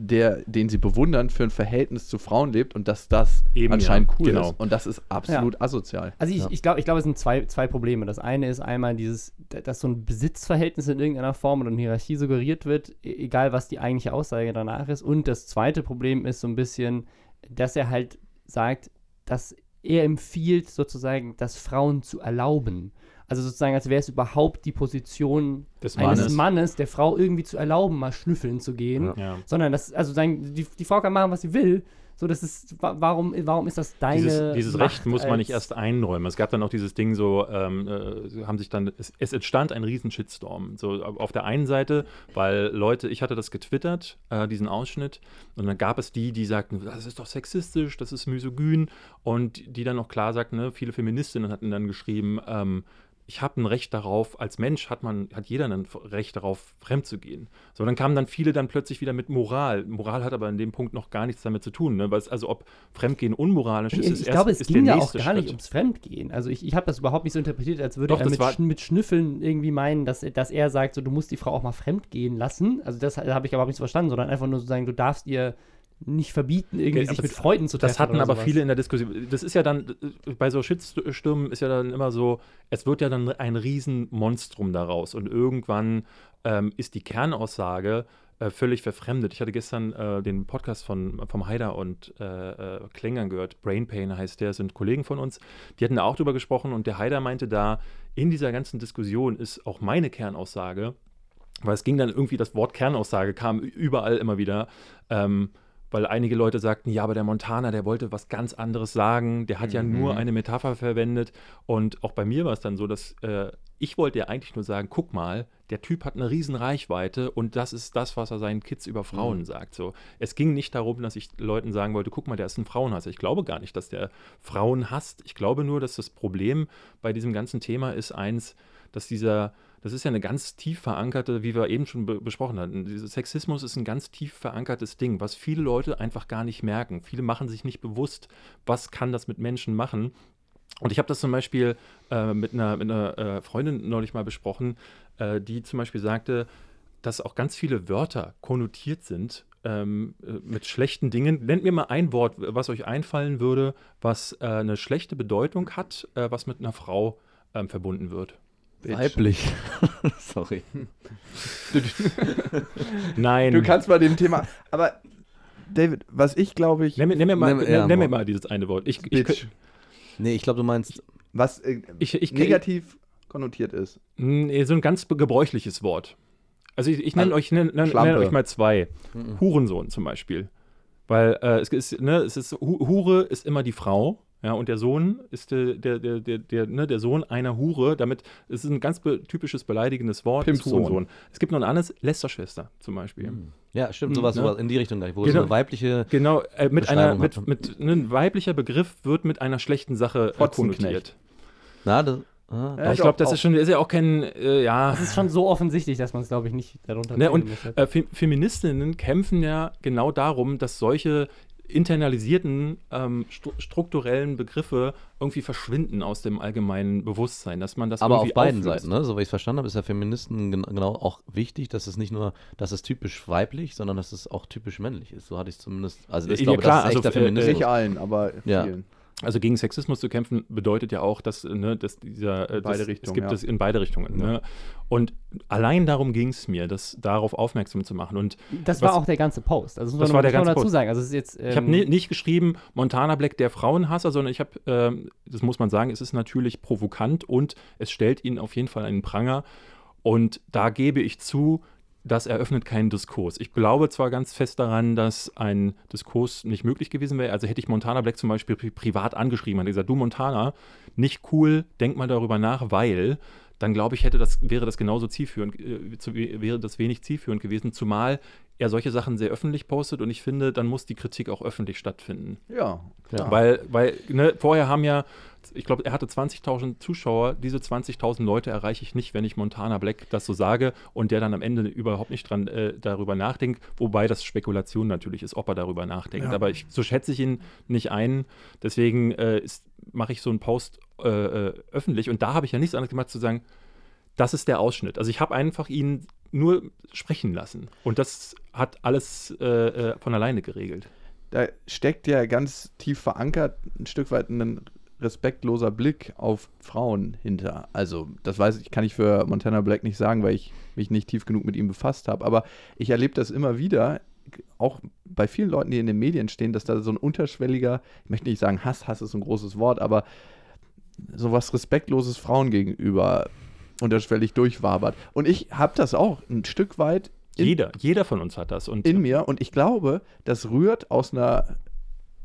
der, den sie bewundern, für ein Verhältnis zu Frauen lebt und dass das Eben, anscheinend ja, cool genau. ist. Und das ist absolut asozial. Also ich, Ja. ich glaube, ich glaub, es sind zwei, zwei Probleme. Das eine ist einmal dieses, dass so ein Besitzverhältnis in irgendeiner Form oder eine Hierarchie suggeriert wird, e- egal was die eigentliche Aussage danach ist. Und das zweite Problem ist so ein bisschen, dass er halt sagt, dass er empfiehlt sozusagen, das Frauen zu erlauben. Also sozusagen, als wäre es überhaupt die Position Des eines Mannes. Mannes, der Frau irgendwie zu erlauben, mal schnüffeln zu gehen. Ja. Ja. Sondern das, also sagen, die, die Frau kann machen, was sie will. So, das ist, wa- warum, warum ist das deine. Dieses, dieses Macht Recht muss man nicht erst einräumen. Es gab dann auch dieses Ding so, ähm, äh, haben sich dann, es, es entstand ein riesen Shitstorm. So auf der einen Seite, weil Leute, ich hatte das getwittert, äh, diesen Ausschnitt, und dann gab es die, die sagten, das ist doch sexistisch, das ist misogyn, und die dann auch klar sagten, ne, viele Feministinnen hatten dann geschrieben, ähm, ich habe ein Recht darauf, als Mensch hat man, hat jeder ein Recht darauf, fremd zu gehen. So, dann kamen dann viele dann plötzlich wieder mit Moral. Moral hat aber in dem Punkt noch gar nichts damit zu tun, ne? Weil es, also ob Fremdgehen unmoralisch ist, Ich, ist ich erst glaube, es ist ging ja auch gar nicht Schritt. ums Fremdgehen. Also ich, ich habe das überhaupt nicht so interpretiert, als würde Doch, er mit, war- mit Schnüffeln irgendwie meinen, dass, dass er sagt, so, du musst die Frau auch mal fremdgehen lassen. Also das habe ich überhaupt nicht so verstanden, sondern einfach nur so sagen, du darfst ihr nicht verbieten, irgendwie Okay, sich mit Freunden zu treffen. Das hatten aber sowas. viele in der Diskussion. Das ist ja dann, bei so Shitstürmen ist ja dann immer so, es wird ja dann ein Riesenmonstrum daraus. Und irgendwann ähm, ist die Kernaussage äh, völlig verfremdet. Ich hatte gestern äh, den Podcast von, vom Haider und äh, äh, Klängern gehört. Brain Pain heißt der, sind Kollegen von uns. Die hatten da auch drüber gesprochen und der Haider meinte da, in dieser ganzen Diskussion ist auch meine Kernaussage, weil es ging dann irgendwie, das Wort Kernaussage kam überall immer wieder. Ähm, weil einige Leute sagten, ja, aber der Montana, der wollte was ganz anderes sagen, der hat ja nur Mhm. eine Metapher verwendet. Und auch bei mir war es dann so, dass äh, ich wollte ja eigentlich nur sagen, guck mal, der Typ hat eine riesen Reichweite und das ist das, was er seinen Kids über Frauen sagt. So, es ging nicht darum, dass ich Leuten sagen wollte, guck mal, der ist ein Frauenhasser. Ich glaube gar nicht, dass der Frauen hasst. Ich glaube nur, dass das Problem bei diesem ganzen Thema ist eins, dass dieser, das ist ja eine ganz tief verankerte, wie wir eben schon be besprochen hatten, Sexismus ist ein ganz tief verankertes Ding, was viele Leute einfach gar nicht merken. Viele machen sich nicht bewusst, was kann das mit Menschen machen. Und ich habe das zum Beispiel äh, mit einer, mit einer äh, Freundin neulich mal besprochen, äh, die zum Beispiel sagte, dass auch ganz viele Wörter konnotiert sind ähm, äh, mit schlechten Dingen. Nennt mir mal ein Wort, was euch einfallen würde, was äh, eine schlechte Bedeutung hat, äh, was mit einer Frau ähm, verbunden wird. Weiblich. Sorry. Nein. Du kannst bei dem Thema. Aber David, was ich glaube ich. Nenn, mir- nenn, mir mal, Nenn- ja, mir mal dieses eine Wort. Ich, Bitch, ich, Nee, ich glaube, du meinst. was äh, ich, ich, negativ konnotiert ist. Nee, so ein ganz gebräuchliches Wort. Also ich, ich nenne Also, euch, nenn, nenn, nenn euch mal zwei. Mhm. Hurensohn zum Beispiel. Weil äh, es ist, ne, es ist, Hu- Hure ist immer die Frau, ja, und der Sohn ist der, der, der, der, der, ne, der Sohn einer Hure. Damit es ist ein ganz be typisches beleidigendes Wort. Pimpsohn. Hurensohn. Es gibt noch ein anderes, Lästerschwester zum Beispiel. Ja, stimmt, Mhm, sowas, ne? sowas in die Richtung gleich, wo Genau. so eine weibliche. Genau, äh, mit einer, mit, mit, ne, ein weiblicher Begriff wird mit einer schlechten Sache äh, konnotiert. Na, das, ah, Ja, ich glaube, das ist schon, ist ja auch kein, äh, ja. Das ist schon so offensichtlich, dass man es, glaube ich, nicht darunter Ne, und muss. äh, Fe Feministinnen kämpfen ja genau darum, dass solche internalisierten ähm, stru strukturellen Begriffe irgendwie verschwinden aus dem allgemeinen Bewusstsein, dass man das aber auf beiden auflöst. Seiten, ne? So wie ich es verstanden habe, ist ja Feministen gen genau auch wichtig, dass es nicht nur, dass es typisch weiblich, sondern dass es auch typisch männlich ist. So hatte ich es zumindest. Also ich Ja, glaube, klar, das ist also, echter äh, Feminismus. Nicht allen, aber Ja. Also gegen Sexismus zu kämpfen bedeutet ja auch, dass, ne, dass dieser äh, beide das, Richtungen, es gibt ja. es in beide Richtungen. Ne? Und allein darum ging es mir, das darauf aufmerksam zu machen. Und das was- war auch der ganze Post. Also das, Das muss war man, der ganze dazu Post. sagen. Also es ist jetzt, ähm, Ich habe nicht geschrieben, Montana Black der Frauenhasser, sondern ich habe, ähm, das muss man sagen, es ist natürlich provokant und es stellt ihn auf jeden Fall einen Pranger. Und da gebe ich zu, das eröffnet keinen Diskurs. Ich glaube zwar ganz fest daran, dass ein Diskurs nicht möglich gewesen wäre. Also hätte ich Montana Black zum Beispiel pri privat angeschrieben und gesagt, du Montana, nicht cool, denk mal darüber nach, weil dann glaube ich, hätte das, wäre das genauso zielführend, äh, zu, wäre das wenig zielführend gewesen, zumal er solche Sachen sehr öffentlich postet und ich finde, dann muss die Kritik auch öffentlich stattfinden. Ja, klar. Weil, weil ne, vorher haben ja, ich glaube, er hatte 20.000 Zuschauer. Diese 20.000 Leute erreiche ich nicht, wenn ich Montana Black das so sage und der dann am Ende überhaupt nicht dran äh, darüber nachdenkt. Wobei das Spekulation natürlich ist, ob er darüber nachdenkt. Ja. Aber ich, so schätze ich ihn nicht ein. Deswegen äh, mache ich so einen Post äh, äh, öffentlich und da habe ich ja nichts anderes gemacht zu sagen, das ist der Ausschnitt. Also ich habe einfach ihn nur sprechen lassen und das hat alles äh, äh, von alleine geregelt. da steckt ja ganz tief verankert ein Stück weit ein respektloser Blick auf Frauen hinter. Also, das weiß ich, kann ich für Montana Black nicht sagen, weil ich mich nicht tief genug mit ihm befasst habe. Aber ich erlebe das immer wieder, auch bei vielen Leuten, die in den Medien stehen, dass da so ein unterschwelliger, ich möchte nicht sagen Hass, Hass ist ein großes Wort, aber sowas Respektloses Frauen gegenüber unterschwellig durchwabert. Und ich habe das auch ein Stück weit in, Jeder, jeder von uns hat das. Und in mir und ich glaube, das rührt aus einer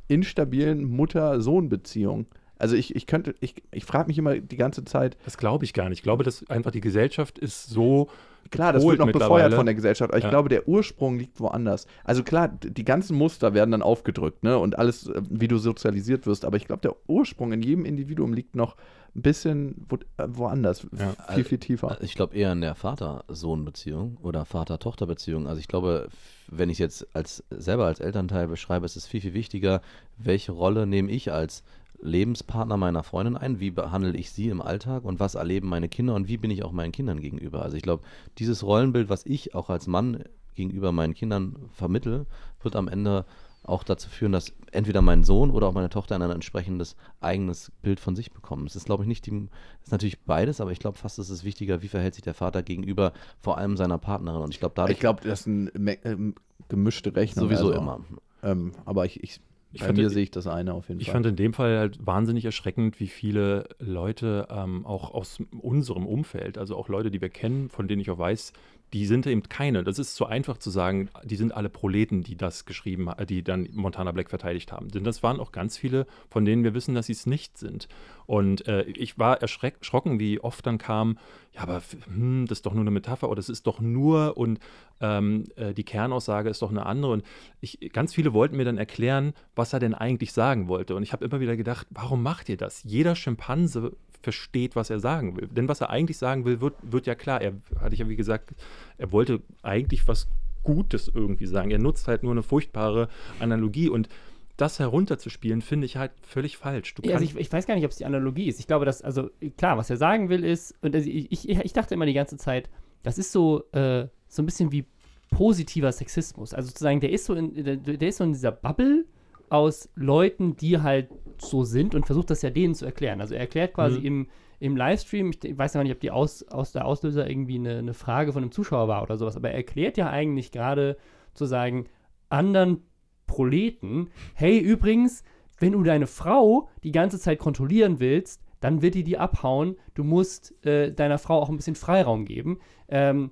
instabilen Mutter-Sohn-Beziehung. Also ich, ich könnte, ich, ich frage mich immer die ganze Zeit, Das glaube ich gar nicht. Ich glaube, dass einfach die Gesellschaft ist so. Klar, das wird noch befeuert von der Gesellschaft, aber ich Ja. glaube, der Ursprung liegt woanders. Also klar, die ganzen Muster werden dann aufgedrückt, ne? Und alles, äh, wie du sozialisiert wirst, aber ich glaube, der Ursprung in jedem Individuum liegt noch ein bisschen wo, äh, woanders, Ja. viel, viel tiefer. Ich glaube eher in der Vater-Sohn-Beziehung oder Vater-Tochter-Beziehung. Also ich glaube, wenn ich jetzt als selber als Elternteil beschreibe, ist es viel, viel wichtiger, welche Rolle nehme ich als Lebenspartner meiner Freundin ein, wie behandle ich sie im Alltag und was erleben meine Kinder und wie bin ich auch meinen Kindern gegenüber. Also ich glaube, dieses Rollenbild, was ich auch als Mann gegenüber meinen Kindern vermittle, wird am Ende auch dazu führen, dass entweder mein Sohn oder auch meine Tochter ein entsprechendes eigenes Bild von sich bekommen. Es ist, glaube ich, nicht die, es ist natürlich beides, aber ich glaube fast, es ist wichtiger, wie verhält sich der Vater gegenüber vor allem seiner Partnerin. Und ich glaube, dadurch Ich glaube, das ist eine Me- ähm, gemischte Rechnung. sowieso also, immer. Ähm, aber ich, ich, Ich bei fand- mir sehe ich das eine auf jeden Ich Fall. fand in dem Fall halt wahnsinnig erschreckend, wie viele Leute ähm, auch aus unserem Umfeld, also auch Leute, die wir kennen, von denen ich auch weiß, die sind eben keine. Das ist zu einfach zu sagen, die sind alle Proleten, die das geschrieben, die dann Montana Black verteidigt haben. Denn das waren auch ganz viele, von denen wir wissen, dass sie es nicht sind. Und äh, ich war erschrocken, wie oft dann kam, ja, aber hm, das ist doch nur eine Metapher oder das ist doch nur und ähm, äh, die Kernaussage ist doch eine andere. Und ich, ganz viele wollten mir dann erklären, was er denn eigentlich sagen wollte. Und ich habe immer wieder gedacht, warum macht ihr das? Jeder Schimpanse versteht, was er sagen will. Denn was er eigentlich sagen will, wird, wird ja klar. Er hatte ich ja wie gesagt, er wollte eigentlich was Gutes irgendwie sagen. Er nutzt halt nur eine furchtbare Analogie und das herunterzuspielen, finde ich halt völlig falsch. Ja, also ich, ich weiß gar nicht, ob es die Analogie ist. Ich glaube, dass, also klar, was er sagen will ist, und also ich, ich, ich dachte immer die ganze Zeit, das ist so, äh, so ein bisschen wie positiver Sexismus. Also sozusagen, der ist so in, der, der ist so in dieser Bubble aus Leuten, die halt so sind und versucht das ja denen zu erklären. Also er erklärt quasi Mhm. im, im Livestream, ich, weiß gar nicht, ob die aus, aus der Auslöser irgendwie eine, eine Frage von einem Zuschauer war oder sowas, aber er erklärt ja eigentlich gerade zu sagen, anderen Proleten, hey, übrigens, wenn du deine Frau die ganze Zeit kontrollieren willst, dann wird die die abhauen. Du musst äh, deiner Frau auch ein bisschen Freiraum geben. Ähm,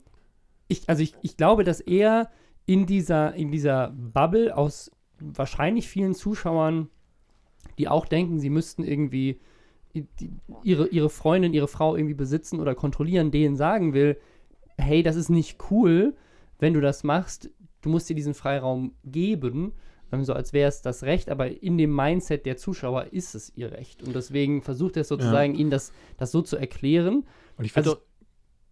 ich, also ich, ich glaube, dass er in dieser, in dieser Bubble aus wahrscheinlich vielen Zuschauern, die auch denken, sie müssten irgendwie die, ihre, ihre Freundin, ihre Frau irgendwie besitzen oder kontrollieren, denen sagen will, hey, das ist nicht cool, wenn du das machst, du musst dir diesen Freiraum geben, ähm, so als wäre es das Recht, aber in dem Mindset der Zuschauer ist es ihr Recht. Und deswegen versucht er sozusagen, ihnen das, das so zu erklären. Und ich finde Also- auch,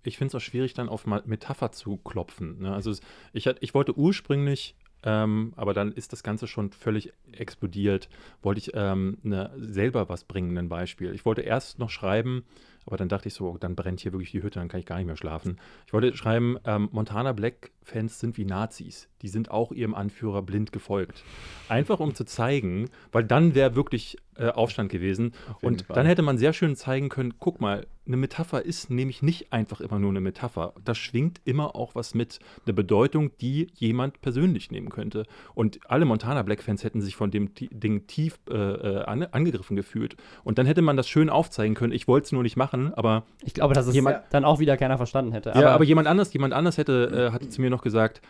ich finde es auch schwierig, dann auf Metapher zu klopfen. Ne? Also ich, ich wollte ursprünglich, ähm, aber dann ist das Ganze schon völlig explodiert, wollte ich ähm, ne, selber was bringen, ein Beispiel. Ich wollte erst noch schreiben, aber dann dachte ich so, dann brennt hier wirklich die Hütte, dann kann ich gar nicht mehr schlafen. Ich wollte schreiben, ähm, Montana Black-Fans sind wie Nazis. Die sind auch ihrem Anführer blind gefolgt. Einfach um zu zeigen, weil dann wäre wirklich äh, Aufstand gewesen. Auf Und Fall. dann hätte man sehr schön zeigen können, guck mal, eine Metapher ist nämlich nicht einfach immer nur eine Metapher. Da schwingt immer auch was mit, eine Bedeutung, die jemand persönlich nehmen könnte. Und alle Montana Black-Fans hätten sich von dem Ding tief äh, äh, an, angegriffen gefühlt. Und dann hätte man das schön aufzeigen können. Ich wollte es nur nicht machen, aber Ich glaube, dass es Jemand- dann auch wieder keiner verstanden hätte. ja, aber jemand anders, jemand anders hätte, äh, hatte zu mir noch gesagt,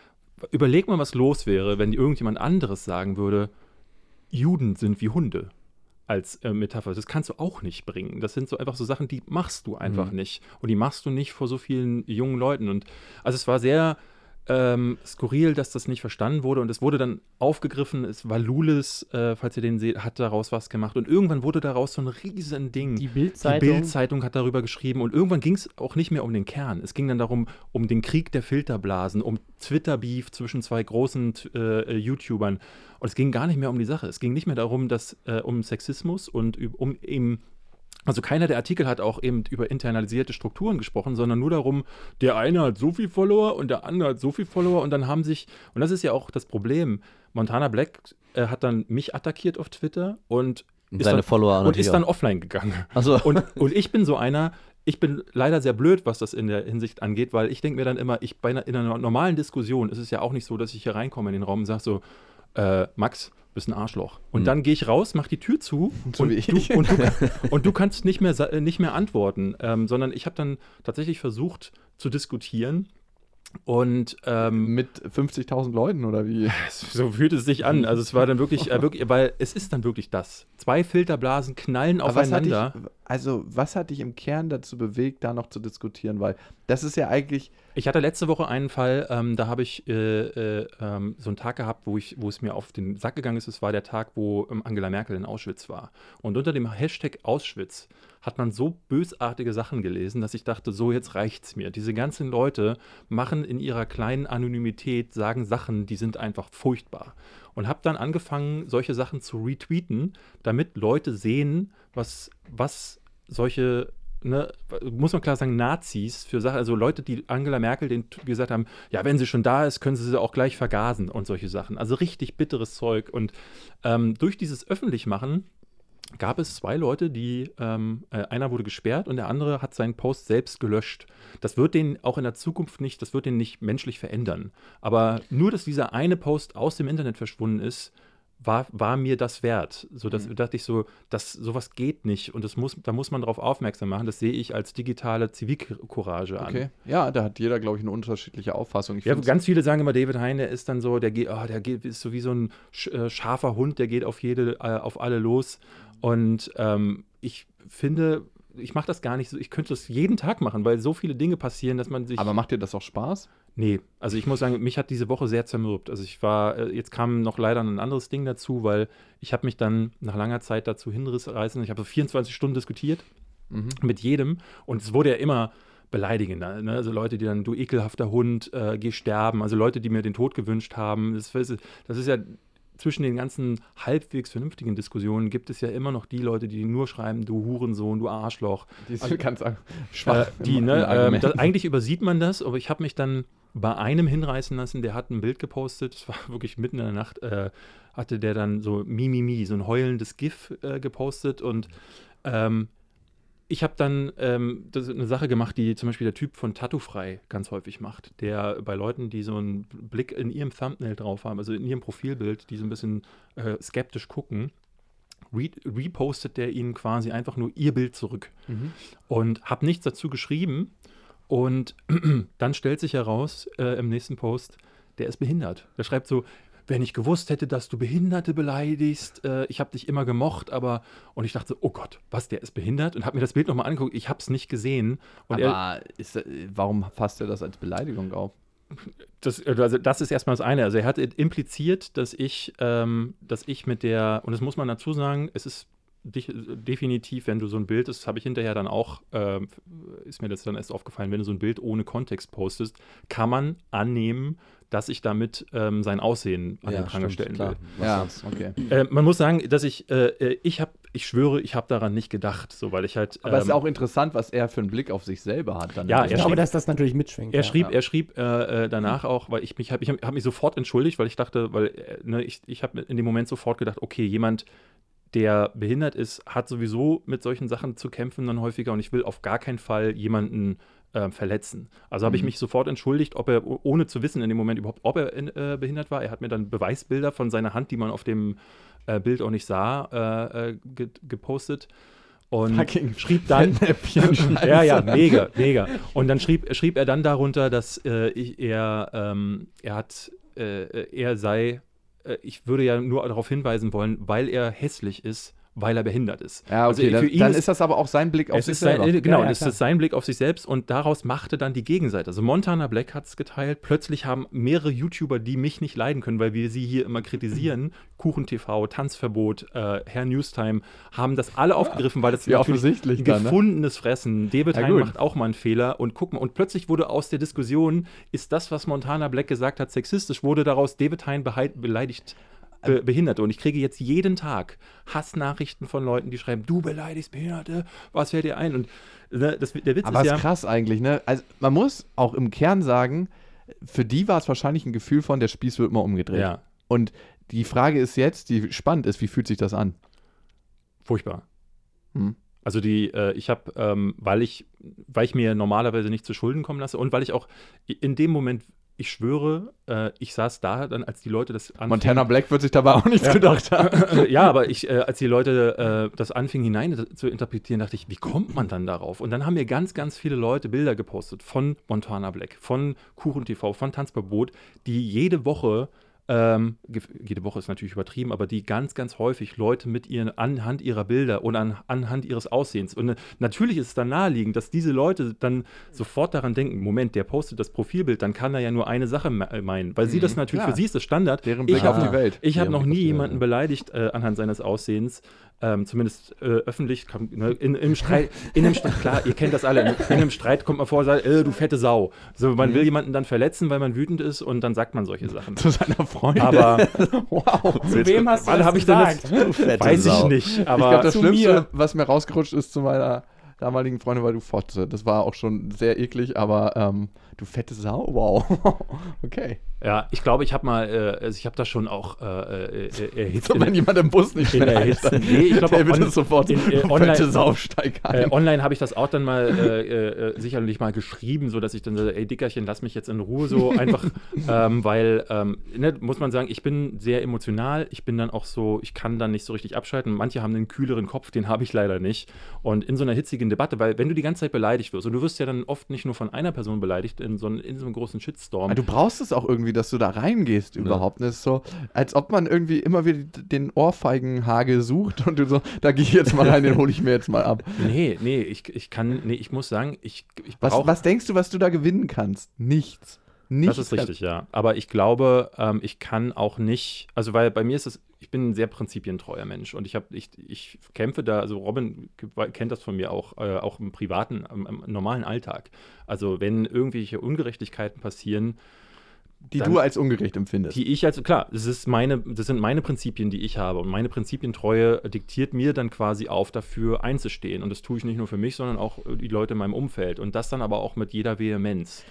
überleg mal, was los wäre, wenn irgendjemand anderes sagen würde, Juden sind wie Hunde als äh, Metapher. Das kannst du auch nicht bringen. Das sind so einfach so Sachen, die machst du einfach Mhm. nicht. Und die machst du nicht vor so vielen jungen Leuten. Und also es war sehr ähm, skurril, dass das nicht verstanden wurde. Und es wurde dann aufgegriffen. Es war Lulis, äh, falls ihr den seht, hat daraus was gemacht. Und irgendwann wurde daraus so ein riesen Ding. die Die Bildzeitung. Bild-Zeitung hat darüber geschrieben und irgendwann ging es auch nicht mehr um den Kern. Es ging dann darum, um den Krieg der Filterblasen, um Twitter-Beef zwischen zwei großen äh, YouTubern. Und es ging gar nicht mehr um die Sache. Es ging nicht mehr darum, dass äh, um Sexismus und um eben also keiner der Artikel hat auch eben über internalisierte Strukturen gesprochen, sondern nur darum, der eine hat so viel Follower und der andere hat so viel Follower und dann haben sich, und das ist ja auch das Problem, Montana Black äh, hat dann mich attackiert auf Twitter und ist Seine dann, Follower und ist dann offline gegangen. Also, Und, und ich bin so einer, ich bin leider sehr blöd, was das in der Hinsicht angeht, weil ich denke mir dann immer, ich bei einer, in einer normalen Diskussion ist es ja auch nicht so, dass ich hier reinkomme in den Raum und sage so, äh, Max, bist ein Arschloch. Und Mhm. dann gehe ich raus, mach die Tür zu So und, wie du, ich. und, du, und du kannst nicht mehr, äh, nicht mehr antworten, ähm, sondern ich habe dann tatsächlich versucht zu diskutieren und ähm, Mit 50.000 Leuten oder wie? so fühlt es sich an. Also es war dann wirklich, äh, wirklich, weil es ist dann wirklich das. Zwei Filterblasen knallen Aber was aufeinander. dich, also, was hat dich im Kern dazu bewegt, da noch zu diskutieren? Weil das ist ja eigentlich, Ich hatte letzte Woche einen Fall, ähm, da habe ich äh, äh, ähm, so einen Tag gehabt, wo, ich, wo es mir auf den Sack gegangen ist. Es war der Tag, wo ähm, Angela Merkel in Auschwitz war. Und unter dem Hashtag Auschwitz hat man so bösartige Sachen gelesen, dass ich dachte, so jetzt reicht's mir. Diese ganzen Leute machen in ihrer kleinen Anonymität, sagen Sachen, die sind einfach furchtbar. Und habe dann angefangen, solche Sachen zu retweeten, damit Leute sehen, was, was solche Ne, muss man klar sagen, Nazis für Sachen, also Leute, die Angela Merkel den gesagt haben, ja, wenn sie schon da ist, können sie sie auch gleich vergasen und solche Sachen. Also richtig bitteres Zeug. Und ähm, durch dieses Öffentlichmachen gab es zwei Leute, die, ähm, äh, einer wurde gesperrt und der andere hat seinen Post selbst gelöscht. Das wird den auch in der Zukunft nicht, das wird den nicht menschlich verändern. Aber nur, dass dieser eine Post aus dem Internet verschwunden ist, war, war mir das wert. So das Mhm. dachte ich so, das sowas geht nicht und das muss, da muss man darauf aufmerksam machen. Das sehe ich als digitale Zivilcourage an. Okay. Ja, da hat jeder, glaube ich, eine unterschiedliche Auffassung. Ich Ja, ganz viele sagen immer, David Hein, der ist dann so, der geht, oh, der geht, ist so wie so ein äh, scharfer Hund, der geht auf jede, äh, auf alle los. Und ähm, ich finde, ich mache das gar nicht so, ich könnte das jeden Tag machen, weil so viele Dinge passieren, dass man sich. aber macht dir das auch Spaß? Nee, also ich muss sagen, mich hat diese Woche sehr zermürbt. Also ich war, äh, jetzt kam noch leider ein anderes Ding dazu, weil ich habe mich dann nach langer Zeit dazu hinreißen. Ich habe so 24 Stunden diskutiert Mhm. mit jedem und es wurde ja immer beleidigender. Ne? Also Leute, die dann, du ekelhafter Hund, äh, geh sterben. Also Leute, die mir den Tod gewünscht haben. Das, das ist ja zwischen den ganzen halbwegs vernünftigen Diskussionen gibt es ja immer noch die Leute, die nur schreiben, du Hurensohn, du Arschloch. Die ist Also- ganz Äh, schwach. die, im- ne, Argument. das, eigentlich übersieht man das, aber ich habe mich dann bei einem hinreißen lassen, der hat ein Bild gepostet, das war wirklich mitten in der Nacht, äh, hatte der dann so Mimimi, so ein heulendes GIF äh, gepostet und ähm, ich habe dann ähm, das ist eine Sache gemacht, die zum Beispiel der Typ von Tattoo-Frei ganz häufig macht, der bei Leuten, die so einen Blick in ihrem Thumbnail drauf haben, also in ihrem Profilbild, die so ein bisschen äh, skeptisch gucken, re repostet der ihnen quasi einfach nur ihr Bild zurück Mhm. und habe nichts dazu geschrieben. Und dann stellt sich heraus äh, im nächsten Post, der ist behindert. Der schreibt so, wenn ich gewusst hätte, dass du Behinderte beleidigst, äh, ich habe dich immer gemocht, aber und ich dachte, oh Gott, was, der ist behindert? Und habe mir das Bild nochmal angeguckt, ich habe es nicht gesehen. Und er, Aber ist, äh, warum fasst er das als Beleidigung auf? das, also das ist erstmal das eine. Also er hat impliziert, dass ich, ähm, dass ich mit der, und das muss man dazu sagen, es ist definitiv, wenn du so ein Bild, das habe ich hinterher dann auch, ähm, ist mir das dann erst aufgefallen, wenn du so ein Bild ohne Kontext postest, kann man annehmen, dass ich damit ähm, sein Aussehen an den Pranger stellen will. Was Ja, sonst? okay. Äh, man muss sagen, dass ich, äh, äh, ich habe, ich schwöre, ich habe daran nicht gedacht, so weil ich halt. Aber es ist ähm, auch interessant, was er für einen Blick auf sich selber hat. Dann Ja, Ich glaube, dass das natürlich mitschwingt. Er ja. schrieb, ja. er schrieb äh, äh, danach auch, weil ich mich habe, ich habe hab mich sofort entschuldigt, weil ich dachte, weil äh, ne, ich, ich habe in dem Moment sofort gedacht, okay, jemand, der behindert ist, hat sowieso mit solchen Sachen zu kämpfen dann häufiger und ich will auf gar keinen Fall jemanden äh, verletzen. Also habe ich Mhm. mich sofort entschuldigt, ob er, ohne zu wissen in dem Moment überhaupt, ob er äh, behindert war. Er hat mir dann Beweisbilder von seiner Hand, die man auf dem äh, Bild auch nicht sah, äh, äh, ge gepostet. Und Fucking schrieb dann, ja, ja, mega, mega. Und dann schrieb, schrieb er dann darunter, dass äh, ich, er, ähm, er hat, äh, er sei, äh, ich würde ja nur darauf hinweisen wollen, weil er hässlich ist, weil er behindert ist. Ja, Also okay, für dann, ihn dann ist- ist das aber auch sein Blick auf sich sein, selber. äh, genau, Ja, ja, das ist sein Blick auf sich selbst und daraus machte dann die Gegenseite. Also Montana Black hat es geteilt. Plötzlich haben mehrere YouTuber, die mich nicht leiden können, weil wir sie hier immer kritisieren, Kuchen TV, Tanzverbot, äh, Herr Newstime, haben das alle aufgegriffen, weil das natürlich offensichtlich ein dann, ne? gefundenes Fressen. David Ja, Hein gut. macht auch mal einen Fehler und guck mal, und plötzlich wurde aus der Diskussion, ist das, was Montana Black gesagt hat, sexistisch, wurde daraus David Hein behei- beleidigt. Be Behinderte. Und ich kriege jetzt jeden Tag Hassnachrichten von Leuten, die schreiben, du beleidigst Behinderte, was fällt dir ein? Und ne, das, der Witz Aber ist ist ja, krass eigentlich, ne? Also man muss auch im Kern sagen, für die war es wahrscheinlich ein Gefühl von, der Spieß wird mal umgedreht. ja, Und die Frage ist jetzt, die spannend ist, wie fühlt sich das an? furchtbar. Hm. Also die, äh, ich habe, ähm, weil ich, weil ich mir normalerweise nicht zu Schulden kommen lasse und weil ich auch in dem Moment, ich schwöre, äh, ich saß da dann, als die Leute das anfingen. Montana Black wird sich dabei auch nichts gedacht haben. ja, aber ich, äh, als die Leute äh, das anfingen hinein zu interpretieren, dachte ich, wie kommt man dann darauf? Und dann haben mir ganz, ganz viele Leute Bilder gepostet von Montana Black, von Kuchen TV, von Tanzverbot, die jede Woche, ähm, jede Woche ist natürlich übertrieben, aber die ganz, ganz häufig Leute mit ihren anhand ihrer Bilder und an, anhand ihres Aussehens. Und äh, natürlich ist es dann naheliegend, dass diese Leute dann sofort daran denken, Moment, der postet das Profilbild, dann kann er ja nur eine Sache äh, meinen, weil sie das natürlich, klar. für sie ist das Standard. Deren ich Blick habe auf die Welt. ich habe noch nie Welt, jemanden ja. beleidigt äh, anhand seines Aussehens. Ähm, zumindest äh, öffentlich, kam, ne, in, im Streit, in einem Streit, klar, ihr kennt das alle, in, in einem Streit kommt man vor und sagt, äh, du fette Sau. So, man will jemanden dann verletzen, weil man wütend ist und dann sagt man solche Sachen. Zu seiner Freundin. Aber wow. Zu wem hast du wann das ich denn das? gesagt? Fette Weiß ich nicht. ich Aber glaube, das zu Schlimmste, mir. was mir rausgerutscht ist zu meiner damaligen Freundin, war du Fotze. Das war auch schon sehr eklig, aber ähm, du fette Sau, wow. okay. Ja, ich glaube, ich habe mal, äh, also ich habe das schon auch äh, äh, äh, erhitzt. So, wenn jemand im Bus nicht schnell einsteigt, Nee, ich glaube wird es sofort in, äh, online- Saufsteig Äh, ein. online habe ich das auch dann mal äh, sicherlich mal geschrieben, so dass ich dann sage, ey Dickerchen, lass mich jetzt in Ruhe so einfach, ähm, weil ähm, ne, muss man sagen, ich bin sehr emotional, ich bin dann auch so, ich kann dann nicht so richtig abschalten. Manche haben einen kühleren Kopf, den habe ich leider nicht. Und in so einer hitzigen Debatte, weil wenn du die ganze Zeit beleidigt wirst und du wirst ja dann oft nicht nur von einer Person beleidigt in so, einem- in so einem großen Shitstorm. Ah, Du brauchst es auch irgendwie, dass du da reingehst überhaupt. Das ist so, als ob man irgendwie immer wieder den Ohrfeigenhagel sucht und du so, da gehe ich jetzt mal rein, den hole ich mir jetzt mal ab. Nee, nee, ich, ich kann, nee, ich muss sagen, ich, ich Was, brauch- was denkst du, was du da gewinnen kannst? Nichts. Nichts. Das ist richtig, ja. Aber ich glaube, ähm, ich kann auch nicht, also weil bei mir ist es, ich bin ein sehr prinzipientreuer Mensch und ich habe, ich, ich kämpfe da, also Robin kennt das von mir auch, äh, auch im privaten, im, im normalen Alltag. Also wenn irgendwelche Ungerechtigkeiten passieren, Die dann- du als ungerecht empfindest. die ich also klar, das ist meine, das sind meine Prinzipien, die ich habe und meine Prinzipientreue diktiert mir dann quasi auf, dafür einzustehen und das tue ich nicht nur für mich, sondern auch äh, die Leute in meinem Umfeld und das dann aber auch mit jeder Vehemenz.